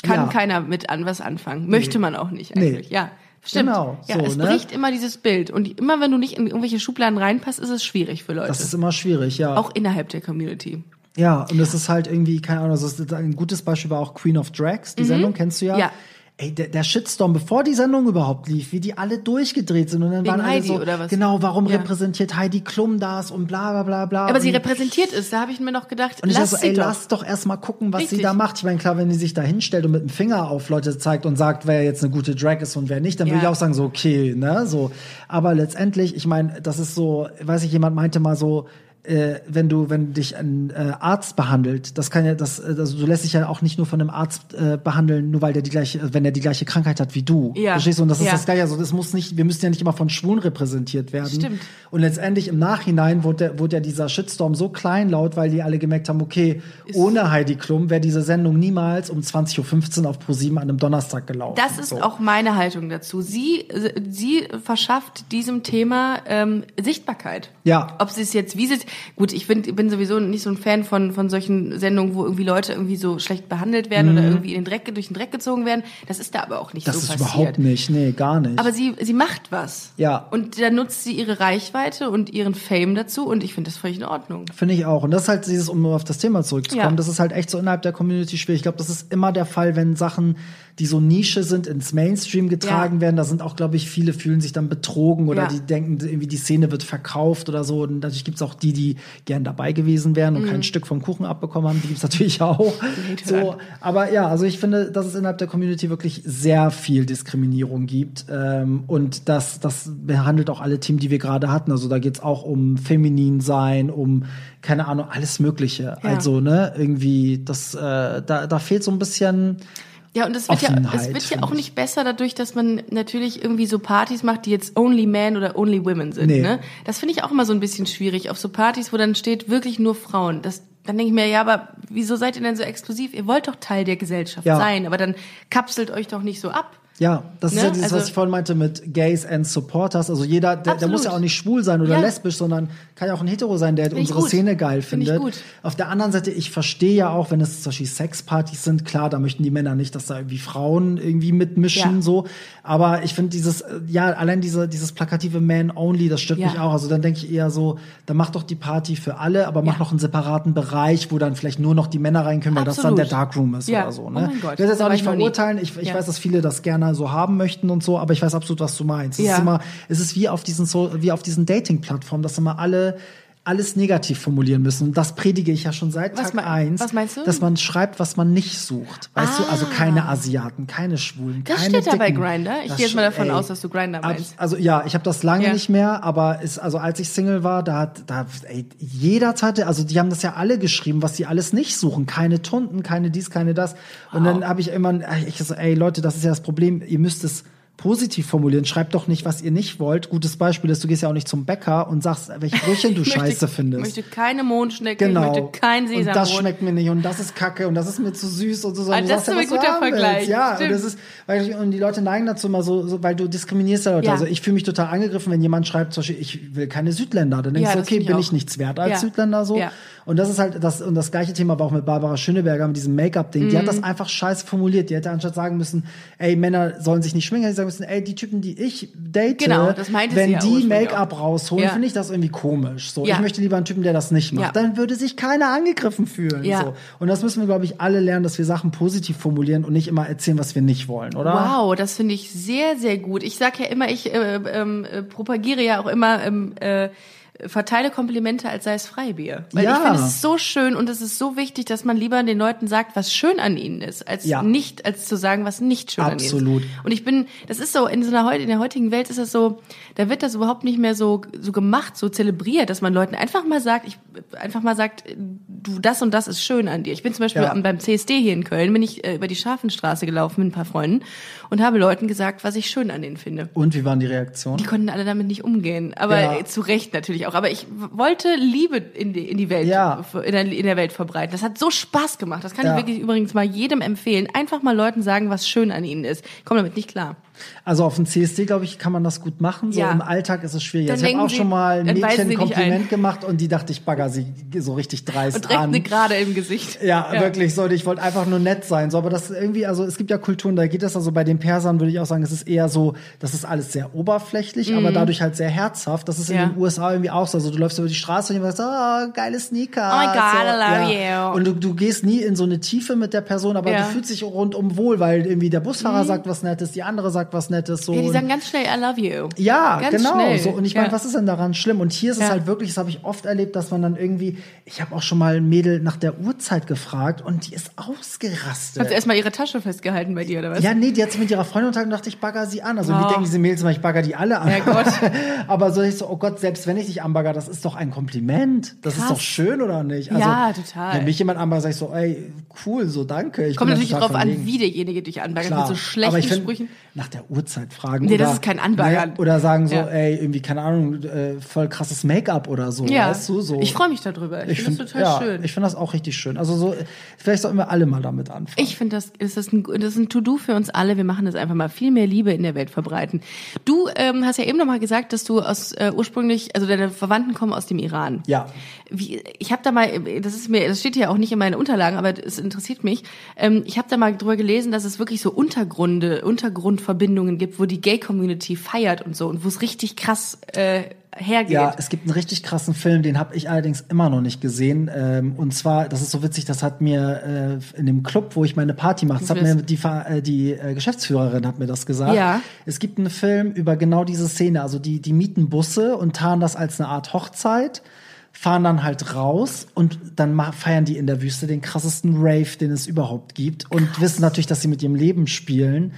Kann Ja. keiner mit an was anfangen. Möchte man auch nicht Nee. eigentlich. Ja. Stimmt. Genau, ja, so, es ne? bricht immer dieses Bild. Und immer wenn du nicht in irgendwelche Schubladen reinpasst, ist es schwierig für Leute. Das ist immer schwierig, ja. auch innerhalb der Community. Ja, und es ist halt irgendwie, keine Ahnung, also es ist ein gutes Beispiel war auch Queen of Drags, die Sendung kennst du ja. Mhm. Ja. Ey, der, der Shitstorm, bevor die Sendung überhaupt lief, wie die alle durchgedreht sind und dann Wegen waren alle Heidi so, oder was? genau, warum Ja. repräsentiert Heidi Klum das und bla bla bla bla. Aber sie repräsentiert ist, da habe ich mir noch gedacht, und ich lass so, ey, doch. lass doch erstmal gucken, was Richtig. sie da macht. Ich meine, klar, wenn die sich da hinstellt und mit dem Finger auf Leute zeigt und sagt, wer jetzt eine gute Drag ist und wer nicht, dann würde Ja. ich auch sagen, so, okay, ne, so. Aber letztendlich, ich meine, das ist so, weiß ich, jemand meinte mal so, äh, wenn du, wenn dich ein äh, Arzt behandelt, das kann ja, das, äh, also du lässt dich ja auch nicht nur von einem Arzt äh, behandeln, nur weil der die gleiche, wenn er die gleiche Krankheit hat wie du. Ja. Verstehst du? Und das ist Ja. das Gleiche. Also das muss nicht, wir müssen ja nicht immer von Schwulen repräsentiert werden. Stimmt. Und letztendlich im Nachhinein wurde, der, wurde ja dieser Shitstorm so kleinlaut, weil die alle gemerkt haben, okay, ohne Heidi Klum wäre diese Sendung niemals um 20.15 Uhr auf ProSieben an einem Donnerstag gelaufen. Das ist So. auch meine Haltung dazu. Sie, sie verschafft diesem Thema ähm, Sichtbarkeit. Ja. Ob sie es jetzt, wie sie es, gut, ich bin, bin sowieso nicht so ein Fan von, von solchen Sendungen, wo irgendwie Leute irgendwie so schlecht behandelt werden oder irgendwie in den Dreck, durch den Dreck gezogen werden. Das ist da aber auch nicht Mhm. Das so ist passiert. überhaupt nicht, nee, gar nicht. Aber sie, sie macht was. Ja. Und da nutzt sie ihre Reichweite und ihren Fame dazu und ich finde das völlig in Ordnung. Finde ich auch. Und das ist halt dieses, um auf das Thema zurückzukommen, Ja. das ist halt echt so innerhalb der Community schwierig. Ich glaube, das ist immer der Fall, wenn Sachen, die so Nische sind, ins Mainstream getragen Ja. werden. Da sind auch, glaube ich, viele fühlen sich dann betrogen oder Ja. die denken, irgendwie die Szene wird verkauft oder so. Und natürlich gibt's auch die, die gern dabei gewesen wären und Mhm. kein Stück vom Kuchen abbekommen haben. Die gibt's natürlich auch. So, aber ja, also ich finde, dass es innerhalb der Community wirklich sehr viel Diskriminierung gibt. Ähm, und das, das behandelt auch alle Themen, die wir gerade hatten. Also da geht's auch um feminin sein, um keine Ahnung, alles Mögliche. Ja. Also, ne, irgendwie, das, äh, da, da fehlt so ein bisschen. Ja, und es wird ja, es wird ja auch ich. nicht besser dadurch, dass man natürlich irgendwie so Partys macht, die jetzt Only Men oder Only Women sind. Nee. Ne? Das finde ich auch immer so ein bisschen schwierig. Auf so Partys, wo dann steht wirklich nur Frauen. Das, dann denke ich mir, ja, aber wieso seid ihr denn so exklusiv? Ihr wollt doch Teil der Gesellschaft Ja. sein, aber dann kapselt euch doch nicht so ab. Ja, das ist Ne? ja dieses, Also- was ich vorhin meinte mit Gays and Supporters. Also jeder, der, der Absolut. muss ja auch nicht schwul sein oder Ja. lesbisch, sondern kann ja auch ein Hetero sein, der ich unsere. Szene geil Find findet. gut. Auf der anderen Seite, ich verstehe ja auch, wenn es zum Beispiel Sexpartys sind, klar, da möchten die Männer nicht, dass da irgendwie Frauen irgendwie mitmischen, Ja. so. Aber ich finde dieses, ja, allein diese, dieses plakative Man-Only, das stört Ja. mich auch. Also dann denke ich eher so, dann mach doch die Party für alle, aber mach noch einen separaten Bereich, wo dann vielleicht nur noch die Männer rein können, weil das dann der Absolut. Darkroom ist oder so. Oh Ne? mein Gott, ich will das jetzt auch nicht verurteilen. Ich, ich weiß, dass viele das gerne so haben möchten und so, aber ich weiß absolut, was du meinst. Es Ja. ist immer, es ist wie auf diesen so, wie auf diesen Dating-Plattformen, dass immer alle alles negativ formulieren müssen. Und das predige ich ja schon seit Was Tag mei- eins, was meinst du? dass man schreibt, was man nicht sucht. Weißt du, also keine Asiaten, keine Schwulen, Das keine steht da bei Dicken. Grindr. Ich Das gehe jetzt mal davon ey, aus, dass du Grindr Abs- meinst. Also ja, ich habe das lange Ja. nicht mehr, aber ist also als ich Single war, da hat da ey, jeder hatte, also die haben das ja alle geschrieben, was sie alles nicht suchen, keine Tunden, keine dies, keine das. Und dann habe ich immer ich so, ey Leute, das ist ja das Problem, ihr müsst es positiv formulieren. Schreibt doch nicht, was ihr nicht wollt. Gutes Beispiel ist, du gehst ja auch nicht zum Bäcker und sagst, welche Brötchen du möchte- scheiße findest. Ich möchte keine Mondschnecke, Genau. ich möchte kein und Sesambrot. das schmeckt mir nicht und das ist Kacke und das ist mir zu süß und so. Ah, du das sagst ist ein guter Vergleich. Willst. Ja, und das ist, weil und die Leute neigen dazu immer so, so weil du diskriminierst ja Leute. Ja. Also ich fühle mich total angegriffen, wenn jemand schreibt, zum Beispiel, ich will keine Südländer. Dann denkst Ja, du, okay, ich bin auch. ich nichts wert als. Südländer so. Ja. Und das ist halt das und das gleiche Thema war auch mit Barbara Schöneberger mit diesem Make-up-Ding. Die hat Mhm. das einfach scheiße formuliert. Die hätte anstatt sagen müssen, ey Männer sollen sich nicht schminken, hätte sie sagen müssen, ey die Typen, die ich date, Genau, wenn ja die Make-up rausholen, Ja. finde ich das irgendwie komisch. So, Ja. ich möchte lieber einen Typen, der das nicht macht. Dann würde sich keiner angegriffen fühlen. So. Und das müssen wir, glaube ich, alle lernen, dass wir Sachen positiv formulieren und nicht immer erzählen, was wir nicht wollen, oder? Wow, das finde ich sehr, sehr gut. Ich sage ja immer, ich äh, ähm, äh, propagiere ja auch immer, ähm, äh, verteile Komplimente, als sei es Freibier. Weil Ja. ich finde, es ist so schön und es ist so wichtig, dass man lieber den Leuten sagt, was schön an ihnen ist, als Ja. nicht, als zu sagen, was nicht schön Absolut. an ihnen ist. Und ich bin, das ist so, in so einer in der heutigen Welt ist das so, da wird das überhaupt nicht mehr so, so gemacht, so zelebriert, dass man Leuten einfach mal sagt, ich, einfach mal sagt, du, das und das ist schön an dir. Ich bin zum Beispiel Ja. beim CSD hier in Köln, bin ich äh, über die Scharfenstraße gelaufen mit ein paar Freunden und habe Leuten gesagt, was ich schön an denen finde. Und wie waren die Reaktionen? Die konnten alle damit nicht umgehen. Aber Ja. zu Recht natürlich auch. Aber ich wollte Liebe in die, in die Welt, Ja. in, der, in der Welt verbreiten. Das hat so Spaß gemacht. Das kann ich wirklich übrigens mal jedem empfehlen. Einfach mal Leuten sagen, was schön an ihnen ist. Ich komme damit nicht klar. Also auf dem CSD, glaube ich, kann man das gut machen. So Ja. im Alltag ist es schwierig. Also ich habe auch schon mal ein Mädchen Kompliment gemacht und die dachte, ich bagger sie so richtig dreist Und an. eine gerade im Gesicht. Ja, wirklich so. und Ich wollte einfach nur nett sein. So, aber das irgendwie, also es gibt ja Kulturen, da geht das also bei den Persern, würde ich auch sagen, es ist eher so, das ist alles sehr oberflächlich, aber dadurch halt sehr herzhaft. Das ist in Mhm. Ja. den USA irgendwie auch so. Also du läufst über die Straße und jemand sagt, oh, geile Sneaker. Oh my God, so, I love ja. you. Und du, du gehst nie in so eine Tiefe mit der Person, aber Ja. Mhm. du fühlst dich rundum wohl, weil irgendwie der Busfahrer sagt was Nettes, die andere sagt sagt was Nettes. So. Ja, die sagen ganz schnell I love you. ja, Ganz genau. schnell. So. Und ich meine, Ja. was ist denn daran schlimm? Und hier ist es Ja. halt wirklich, das habe ich oft erlebt, dass man dann irgendwie, ich habe auch schon mal ein Mädel nach der Uhrzeit gefragt und die ist ausgerastet. Hat sie erstmal ihre Tasche festgehalten bei dir, oder was? ja, nee, die hat sich mit ihrer Freundin unterhalten und dachte, ich bagger sie an. Also Oh. wie denken diese Mädels immer, ich bagger die alle an. Ja, Gott. Aber so ich so, oh Gott, selbst wenn ich dich anbagger, das ist doch ein Kompliment. Das ist Krass. doch schön, oder nicht? Also, Ja, total. Wenn mich jemand anbaggert, sag ich so, ey, cool, so danke. Ich Kommt natürlich drauf an, wie derjenige dich anbaggert. Klar. Mit so schlechten aber ich find, Sprüchen. nach der Uhrzeit fragen. Nee, oder, das ist kein Anbaggern. Ne, oder sagen so, Ja. ey, irgendwie, keine Ahnung, äh, voll krasses Make-up oder so. Ja, Weißt du, so. ich freue mich darüber. Ich, finde das total ja, schön. Ich finde das auch richtig schön. Also so, vielleicht sollten wir alle mal damit anfangen. Ich finde, das ist, das, ein, das ist ein To-Do für uns alle. Wir machen das einfach mal viel mehr Liebe in der Welt verbreiten. Du ähm, hast ja eben noch mal gesagt, dass du aus äh, ursprünglich, also deine Verwandten kommen aus dem Iran. ja. Wie, ich habe da mal, das ist mir, das steht ja auch nicht in meinen Unterlagen, aber es interessiert mich. Ähm, ich habe da mal drüber gelesen, dass es wirklich so Untergründe, Untergrundverbindungen gibt, wo die Gay-Community feiert und so und wo es richtig krass äh, hergeht. Ja, es gibt einen richtig krassen Film, den habe ich allerdings immer noch nicht gesehen. Ähm, und zwar, das ist so witzig, das hat mir äh, in dem Club, wo ich meine Party mache, das hat mir die, äh, die äh, Geschäftsführerin hat mir das gesagt. Ja. Es gibt einen Film über genau diese Szene. Also die, die mieten Busse und tarnen das als eine Art Hochzeit, fahren dann halt raus und dann feiern die in der Wüste den krassesten Rave, den es überhaupt gibt. Und wissen natürlich, dass sie mit ihrem Leben spielen.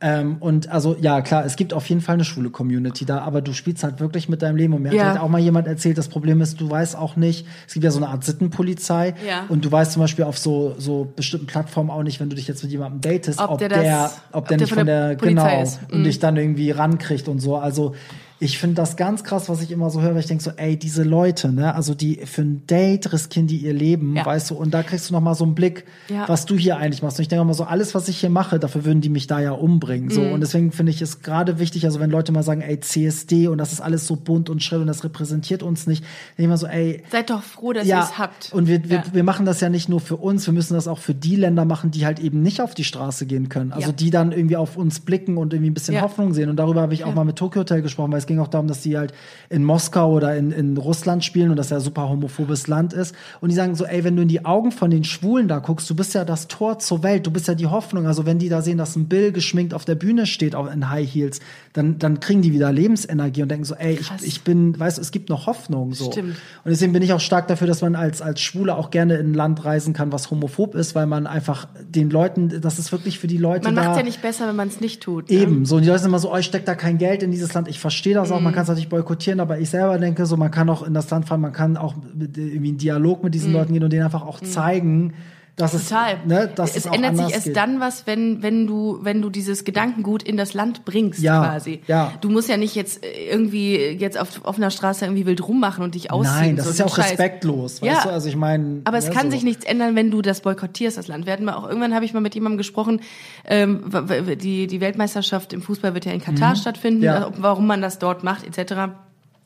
Ähm, und also, ja, klar, es gibt auf jeden Fall eine schwule Community da, aber du spielst halt wirklich mit deinem Leben. Und mir Ja. hat halt auch mal jemand erzählt, das Problem ist, du weißt auch nicht, es gibt ja so eine Art Sittenpolizei. Ja. Und du weißt zum Beispiel auf so, so bestimmten Plattformen auch nicht, wenn du dich jetzt mit jemandem datest, Ob ob, der der, das- ob ob der der nicht von von der der, Polizei genau, ist. und Mhm. dich dann irgendwie rankriegt und so. Also, ich finde das ganz krass, was ich immer so höre, weil ich denke so, ey, diese Leute, ne, also die für ein Date riskieren die ihr Leben, Ja. weißt du, und da kriegst du noch mal so einen Blick, Ja. was du hier eigentlich machst. Und ich denke immer so, alles, was ich hier mache, dafür würden die mich da ja umbringen. So, Mhm. und deswegen finde ich es gerade wichtig, also wenn Leute mal sagen, ey, CSD und das ist alles so bunt und schrill und das repräsentiert uns nicht, denke ich immer so, ey, Seid doch froh, dass ihr ja, es habt. und wir, wir, wir machen das ja nicht nur für uns, wir müssen das auch für die Länder machen, die halt eben nicht auf die Straße gehen können. Also die dann irgendwie auf uns blicken und irgendwie ein bisschen. Hoffnung sehen. Und darüber habe ich auch mal mit Tokyo Hotel gesprochen, weil es ging auch darum, dass die halt in Moskau oder in, in Russland spielen und das ja super homophobes Land ist. Und die sagen so, ey, wenn du in die Augen von den Schwulen da guckst, du bist ja das Tor zur Welt, du bist ja die Hoffnung. Also wenn die da sehen, dass ein Bill geschminkt auf der Bühne steht, auch in High Heels, dann, dann kriegen die wieder Lebensenergie und denken so, ey, ich, ich bin, weißt du, es gibt noch Hoffnung. So. Stimmt. Und deswegen bin ich auch stark dafür, dass man als, als Schwule auch gerne in ein Land reisen kann, was homophob ist, weil man einfach den Leuten, das ist wirklich für die Leute Man macht ja nicht besser, wenn man es nicht tut. ne? Eben, so, und die Leute sind immer so, oh, ich steck da kein Geld in dieses Land. Ich verstehe das auch, Mhm. man kann es natürlich boykottieren, aber ich selber denke so, man kann auch in das Land fahren, man kann auch mit, irgendwie in Dialog mit diesen Leuten gehen und denen einfach auch zeigen, Mhm. Total. es, ne, dass es ändert sich erst geht. dann was, wenn, wenn du, wenn du dieses Gedankengut in das Land bringst, Ja, quasi. ja. Du musst ja nicht jetzt äh, irgendwie jetzt auf offener Straße irgendwie wild rummachen und dich ausziehen. Nein, das so ist ja auch Scheiß. respektlos, Ja. weißt du? Also ich meine, Aber es ne, kann so. sich nichts ändern, wenn du das boykottierst, das Land. Wir hatten mal auch irgendwann habe ich mal mit jemandem gesprochen, ähm, die, die Weltmeisterschaft im Fußball wird ja in Katar stattfinden, Mhm. Ja. äh, warum man das dort macht, etc.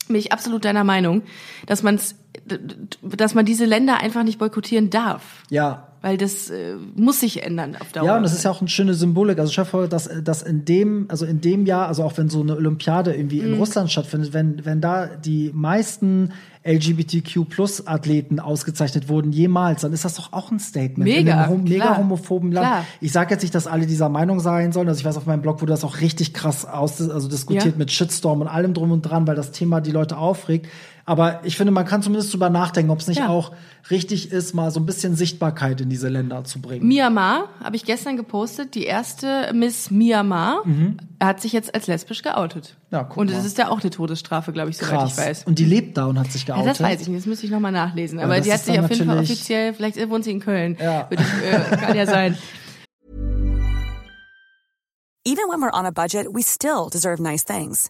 Bin ich absolut deiner Meinung, dass d- dass man diese Länder einfach nicht boykottieren darf. Ja, Weil das äh, muss sich ändern auf Dauer. Ja, und das ist ja auch eine schöne Symbolik. Also ich hoffe, dass, dass in dem, also in dem Jahr, also auch wenn so eine Olympiade irgendwie Mhm. in Russland stattfindet, wenn, wenn da die meisten LGBTQ-Plus-Athleten ausgezeichnet wurden jemals, dann ist das doch auch ein Statement. Mega, in einem hom mega homophoben Land. klar. Ich sage jetzt nicht, dass alle dieser Meinung sein sollen. Also ich weiß, auf meinem Blog wurde das auch richtig krass aus, also diskutiert Ja. mit Shitstorm und allem drum und dran, weil das Thema die Leute aufregt. Aber ich finde, man kann zumindest drüber nachdenken, ob es nicht Ja. auch richtig ist, mal so ein bisschen Sichtbarkeit in diese Länder zu bringen. Myanmar habe ich gestern gepostet. Die erste Miss Myanmar hat sich jetzt als lesbisch geoutet. Mhm. Ja, guck und es ist ja auch eine Todesstrafe, glaube ich, soweit Krass. ich weiß. Und die lebt da und hat sich Ja, geoutet. das weiß ich nicht, das müsste ich nochmal nachlesen. Ja, Aber das die hat sich auf jeden Fall offiziell, vielleicht wohnt sie in Köln. Ja. Würde ich, äh, kann ja sein. Even when we're on a budget, we still deserve nice things.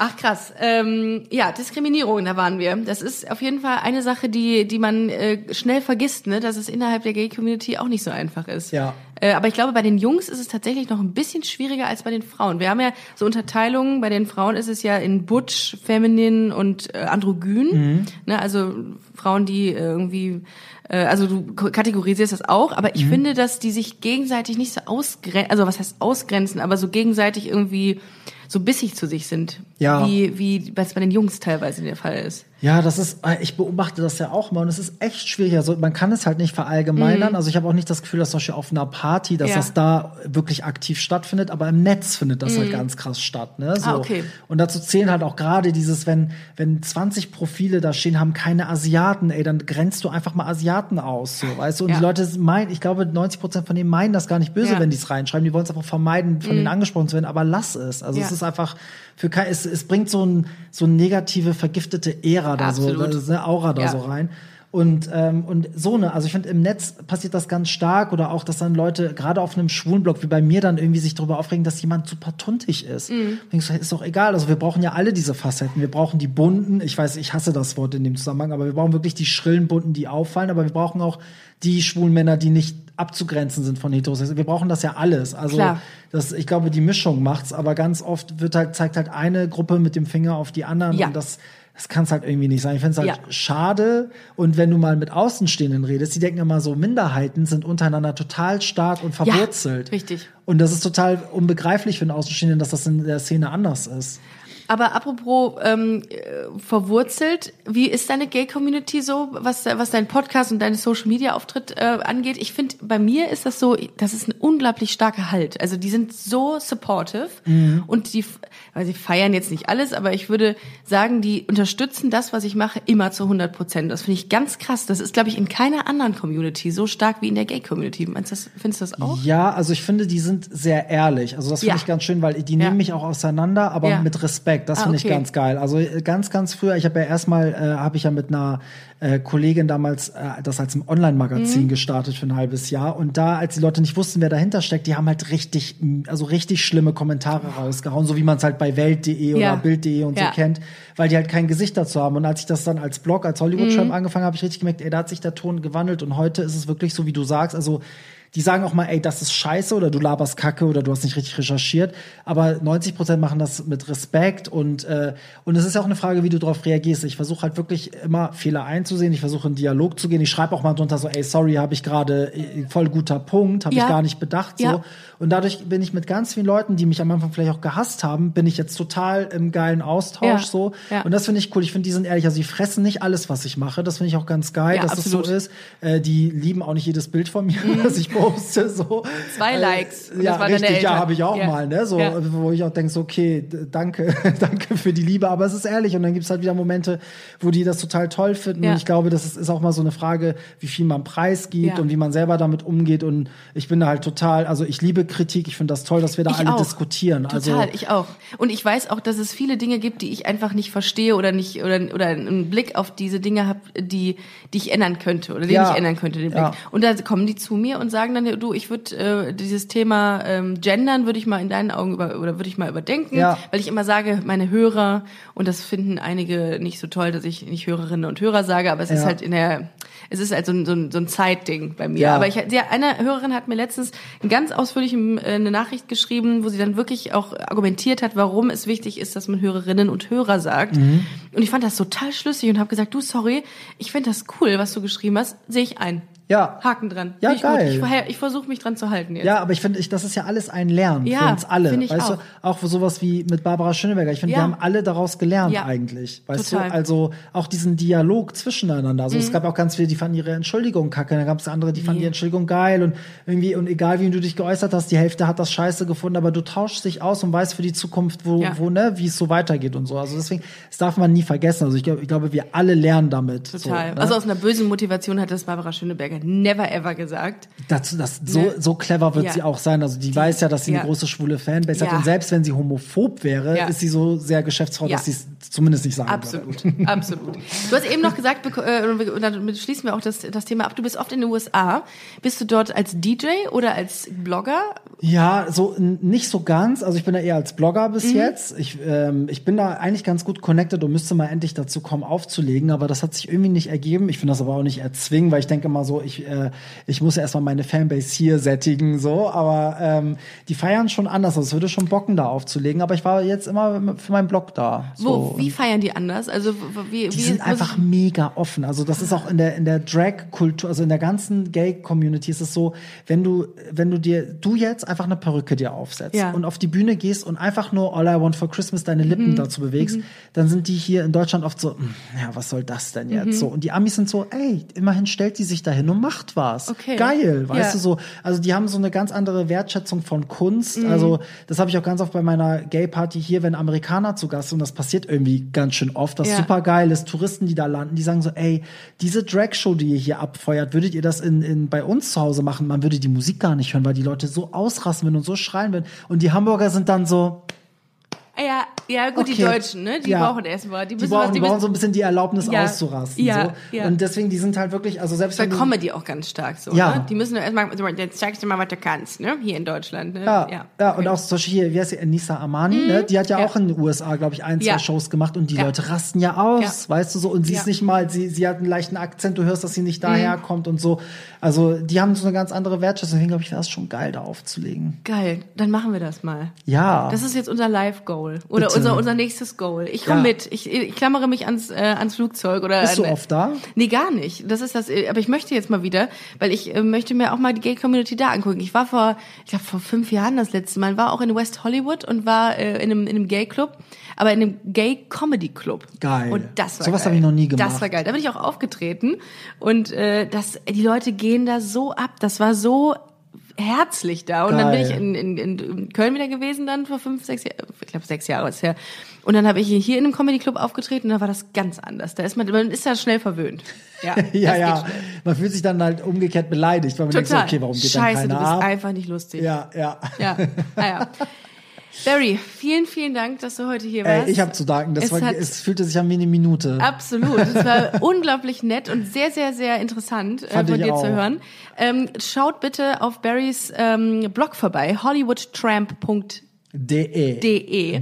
Ach krass. Ähm, ja, Diskriminierung, da waren wir. Das ist auf jeden Fall eine Sache, die, die man äh, schnell vergisst, ne? dass es innerhalb der Gay-Community auch nicht so einfach ist. Ja. Äh, aber ich glaube, bei den Jungs ist es tatsächlich noch ein bisschen schwieriger als bei den Frauen. Wir haben ja so Unterteilungen. Bei den Frauen ist es ja in Butch, Feminin und äh, Androgyn. Mhm. Ne? Also Frauen, die irgendwie äh, also du kategorisierst das auch, aber ich Mhm. finde, dass die sich gegenseitig nicht so ausgrenzen, also was heißt ausgrenzen, aber so gegenseitig irgendwie so bissig zu sich sind, Ja. wie wie was bei den Jungs teilweise der Fall ist. Ja, das ist, äh, ich beobachte das ja auch mal und es ist echt schwierig. Also man kann es halt nicht verallgemeinern. Also ich habe auch nicht das Gefühl, dass zum Beispiel auf einer Party, dass Mhm. Ja. das da wirklich aktiv stattfindet, aber im Netz findet das halt ganz krass statt. Ne? So. Mhm. Ah, okay. Und dazu zählen halt auch gerade dieses, wenn, wenn 20 Profile da stehen, haben keine Asiaten, ey, dann grenzt du einfach mal Asiaten aus, so, weißt du? Und Ja. die Leute meinen, ich glaube, 90 Prozent von denen meinen das gar nicht böse, Ja. Mhm. wenn die es reinschreiben. Die wollen es einfach vermeiden, von denen angesprochen zu werden, aber lass es. Also es ist einfach für es, es bringt so ein, so eine negative, vergiftete Ära da so, Absolut. da- eine Aura da Ja. so rein. Und, ähm, und so ne, also ich finde, im Netz passiert das ganz stark oder auch, dass dann Leute, gerade auf einem schwulen Blog wie bei mir, dann irgendwie sich darüber aufregen, dass jemand super tuntig ist. Mhm. Denkst du, ist doch egal. Also wir brauchen ja alle diese Facetten. Wir brauchen die bunten, ich weiß, ich hasse das Wort in dem Zusammenhang, aber wir brauchen wirklich die schrillen bunten, die auffallen, aber wir brauchen auch die schwulen Männer, die nicht abzugrenzen sind von Heterosexuellen. Wir brauchen das ja alles. Also Klar. das, ich glaube, die Mischung macht's, aber ganz oft wird halt, zeigt halt eine Gruppe mit dem Finger auf die anderen Ja. und das das kann es halt irgendwie nicht sein. Ich finde es halt Ja. schade. Und wenn du mal mit Außenstehenden redest, die denken immer so, Minderheiten sind untereinander total stark und verwurzelt. richtig. Und das ist total unbegreiflich für einen Außenstehenden, dass das in der Szene anders ist. Aber apropos ähm, äh, verwurzelt, wie ist deine Gay-Community so, was, was dein Podcast und deine Social-Media-Auftritt äh, angeht? Ich finde, bei mir ist das so, das ist ein unglaublich starker Halt. Also die sind so supportive Mhm. und die, weil sie feiern jetzt nicht alles, aber ich würde sagen, die unterstützen das, was ich mache, immer zu 100 Prozent. Das finde ich ganz krass. Das ist, glaube ich, in keiner anderen Community so stark wie in der Gay-Community. Meinst du das, findest du das auch? Ja, also ich finde, die sind sehr ehrlich. Also das finde Ja. ich ganz schön, weil die Ja. nehmen mich auch auseinander, aber Ja. mit Respekt. Das Ah, finde okay. ich ganz geil. Also äh, ganz, ganz früher, ich habe ja erstmal, äh, habe ich ja mit einer äh, Kollegin damals äh, das als ein Online-Magazin Mhm. gestartet für ein halbes Jahr. Und da, als die Leute nicht wussten, wer dahinter steckt, die haben halt richtig, also richtig schlimme Kommentare rausgehauen, so wie man es halt bei Welt.de oder Ja. Bild.de und Ja. so kennt, weil die halt kein Gesicht dazu haben. Und als ich das dann als Blog, als Hollywood-Schreiben angefangen habe, habe ich richtig gemerkt, ey, da hat sich der Ton gewandelt und heute ist es wirklich so, wie du sagst, also die sagen auch mal, ey, das ist scheiße oder du laberst Kacke oder du hast nicht richtig recherchiert. Aber 90 Prozent machen das mit Respekt und, äh, und es ist ja auch eine Frage, wie du darauf reagierst. Ich versuche halt wirklich immer Fehler einzusehen. Ich versuche in Dialog zu gehen. Ich schreibe auch mal drunter so, ey, sorry, habe ich gerade äh, voll guter Punkt, habe Ja. ich gar nicht bedacht. So. Ja. Und dadurch bin ich mit ganz vielen Leuten, die mich am Anfang vielleicht auch gehasst haben, bin ich jetzt total im geilen Austausch Ja. so. Ja. Und das finde ich cool. Ich finde, die sind ehrlich. Also die fressen nicht alles, was ich mache. Das finde ich auch ganz geil, Ja, dass absolut. das so ist. Äh, die lieben auch nicht jedes Bild von mir, das ich poste. So. Zwei Äh, Likes. Und Ja, richtig. Ja, habe ich auch mal. Ne? So, wo ich auch denke, so, okay, danke, danke für die Liebe. Aber es ist ehrlich. Und dann gibt's halt wieder Momente, wo die das total toll finden. Und ich glaube, das ist, ist auch mal so eine Frage, wie viel man preisgibt und wie man selber damit umgeht. Und ich bin da halt total, also ich liebe Kritik. Ich finde das toll, dass wir da Ich alle auch. diskutieren. Total, Also, ich auch. Und ich weiß auch, dass es viele Dinge gibt, die ich einfach nicht verstehe oder nicht oder oder einen Blick auf diese Dinge habe, die die ich ändern könnte oder den Ja. ich ändern könnte den Blick. Ja. Und da kommen die zu mir und sagen dann, du, ich würde äh, dieses Thema ähm, Gendern würde ich mal in deinen Augen über oder würde ich mal überdenken, Ja. weil ich immer sage, meine Hörer und das finden einige nicht so toll, dass ich nicht Hörerinnen und Hörer sage, aber es ist halt in der es ist halt so ein, so ein, so ein Zeitding bei mir. Ja. Aber ich, ja, eine Hörerin hat mir letztens ganz ausführlich äh, eine Nachricht geschrieben, wo sie dann wirklich auch argumentiert hat, warum es wichtig ist, dass man Hörerinnen und Hörer sagt. Mhm. Und ich fand das total schlüssig und habe gesagt, du, sorry, ich finde das cool, was du geschrieben hast, sehe ich ein. Ja. Haken dran. Ja, ich geil. Gut. Ich, ich versuche mich dran zu halten jetzt. Ja, aber ich finde, ich, das ist ja alles ein Lernen Ja, für uns alle. ich weißt auch. du, auch sowas wie mit Barbara Schöneberger. Ich finde, Ja. wir haben alle daraus gelernt Ja, eigentlich. Weißt total. Mhm. du, also auch diesen Dialog zwischeneinander. Also es gab auch ganz viele, die fanden ihre Entschuldigung kacke, dann gab es andere, die fanden die Entschuldigung geil und irgendwie, und egal wie du dich geäußert hast, die Hälfte hat das scheiße gefunden, aber du tauschst dich aus und weißt für die Zukunft, wo, wo ne, wie es so weitergeht und so. Also deswegen, das darf man nie vergessen. Also ich, glaub, ich glaube, wir alle lernen damit. Total. So, ne? Also aus einer bösen Motivation hat das Barbara Schöneberger never ever gesagt. Das, das, so, Ne? so clever wird Ja. sie auch sein. Also die, weiß ja, dass sie ja. eine große schwule Fanbase Ja. hat. Und selbst wenn sie homophob wäre, ist sie so sehr Geschäftsfrau, dass sie es zumindest nicht sagen Absolut, würde. absolut. Du hast eben noch gesagt, äh, und dann schließen wir auch das, das Thema ab. Du bist oft in den USA. Bist du dort als DJ oder als Blogger? Ja, so nicht so ganz. Also ich bin da eher als Blogger bis Mhm. jetzt. Ich, ähm, ich bin da eigentlich ganz gut connected und müsste mal endlich dazu kommen, aufzulegen. Aber das hat sich irgendwie nicht ergeben. Ich finde das aber auch nicht erzwingen, weil ich denke mal so, ich, äh, ich muss ja erstmal meine Fanbase hier sättigen. so. Aber ähm, die feiern schon anders. Also es würde schon bocken, da aufzulegen. Aber ich war jetzt immer für meinen Blog da. So. Wo, wie feiern die anders? Also wie, Die wie sind einfach ich- mega offen. Also das ist auch in der in der Drag-Kultur, also in der ganzen Gay-Community ist es so, wenn du wenn du dir du jetzt einfach eine Perücke dir aufsetzt Ja. und auf die Bühne gehst und einfach nur All I Want for Christmas deine Mhm. Lippen dazu bewegst, dann sind die hier in Deutschland oft so, "Hm, ja was soll das denn jetzt Mhm. so? Und die Amis sind so, ey, immerhin stellt die sich dahin und macht was. Okay. Geil, weißt Ja. du so. Also die haben so eine ganz andere Wertschätzung von Kunst. Mhm. Also das habe ich auch ganz oft bei meiner Gay-Party hier, wenn Amerikaner zu Gast sind, und das passiert irgendwie ganz schön oft, das Ja. super geil ist, Touristen, die da landen, die sagen so, ey, diese Drag-Show, die ihr hier abfeuert, würdet ihr das in, in, bei uns zu Hause machen? Man würde die Musik gar nicht hören, weil die Leute so ausrasten würden und so schreien würden. Und die Hamburger sind dann so, Ja, ja, gut, die Okay. Deutschen, ne? Die Ja. brauchen erstmal. Die, die brauchen, was, die die brauchen so ein bisschen die Erlaubnis Ja. auszurasten. Ja, so. ja. Und deswegen, die sind halt wirklich, also selbst bei Comedy auch ganz stark so. Ja. Ne? Die müssen erstmal, jetzt zeigst du mal, was du kannst, ne? Hier in Deutschland. Ne? Ja, ja, und okay. auch zum Beispiel hier, wie heißt sie, Nisa Amani, ne? die hat ja, Ja. auch in den USA, glaube ich, ein, zwei Ja. Shows gemacht und die Ja. Leute rasten ja aus, Ja. weißt du so, und sie Ja. ist nicht mal, sie, sie hat einen leichten Akzent, du hörst, dass sie nicht Mhm. daherkommt und so. Also die haben so eine ganz andere Wertschätzung, deswegen glaube ich, wäre es schon geil, da aufzulegen. Geil, dann machen wir das mal. Ja. Das ist jetzt unser Live-Goal. Oder Bitte. unser, unser nächstes Goal. Ich komme Ja. mit. Ich, ich klammere mich ans, äh, ans Flugzeug. Oder Bist du an- oft da? Nee, gar nicht. Das ist das. äh, Aber ich möchte jetzt mal wieder, weil ich äh, möchte mir auch mal die Gay-Community da angucken. Ich war vor, ich glaube vor fünf Jahren das letzte Mal, war auch in West Hollywood und war äh, in einem, in einem Gay-Club, aber in einem Gay-Comedy-Club. Geil. Und das war Sowas geil. hab ich noch nie gemacht. Das war geil. Da bin ich auch aufgetreten und äh, das, die Leute gehen da so ab. Das war so herzlich da. Und dann bin Geil. ich in, in, in Köln wieder gewesen dann vor fünf, sechs Jahren, ich glaube sechs Jahre ist her. Und dann habe ich hier in einem Comedy Club aufgetreten und da war das ganz anders. Da ist man, man ist da schnell verwöhnt. Ja, ja, ja. Man fühlt sich dann halt umgekehrt beleidigt, weil man denkt Total. okay, warum geht Scheiße, dann du keiner bist ab? einfach nicht lustig. Ja, ja. Ja, ah, ja. Barry, vielen, vielen Dank, dass du heute hier warst. Ey, ich habe zu danken. Das Es war, es fühlte sich an wie eine Minute. Absolut. Es war unglaublich nett und sehr, sehr, sehr interessant äh, Fand von dir auch. zu hören. Ähm, schaut bitte auf Barrys ähm, Blog vorbei, hollywoodtramp.de. De. De.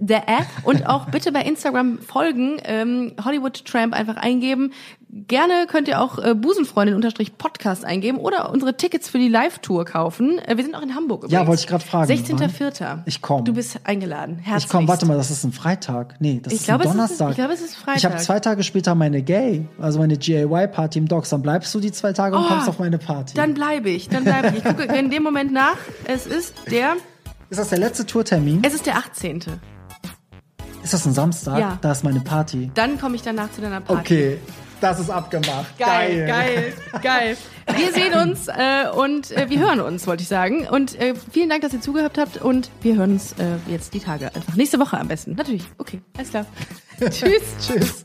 Der App und auch bitte bei Instagram folgen, ähm, Hollywood Tramp einfach eingeben. Gerne könnt ihr auch äh, Busenfreundin unterstrich Podcast eingeben oder unsere Tickets für die Live-Tour kaufen. Äh, wir sind auch in Hamburg übrigens. Ja, wollte ich gerade fragen. 16.04. Ich komm. Du bist eingeladen. Herzlich. Ich komm, warte mal, das ist ein Freitag. Nee, das Ich ist glaube, ein es ist- Donnerstag. ich glaube, es ist Freitag. Ich habe zwei Tage später meine Gay, also meine GAY-Party im Docks. Dann bleibst du die zwei Tage und Oh, kommst auf meine Party. Dann bleibe ich, dann bleibe ich. Ich gucke in dem Moment nach. Es ist der, ist das der letzte Tourtermin? es ist der 18. Ist das ein Samstag? Ja. Da ist meine Party. Dann komme ich danach zu deiner Party. Okay, das ist abgemacht. Geil, geil, geil. Wir sehen uns äh, und äh, wir hören uns, wollte ich sagen. Und äh, vielen Dank, dass ihr zugehört habt und wir hören uns äh, jetzt die Tage einfach. Nächste Woche am besten. Natürlich. Okay, alles klar. Tschüss. Tschüss.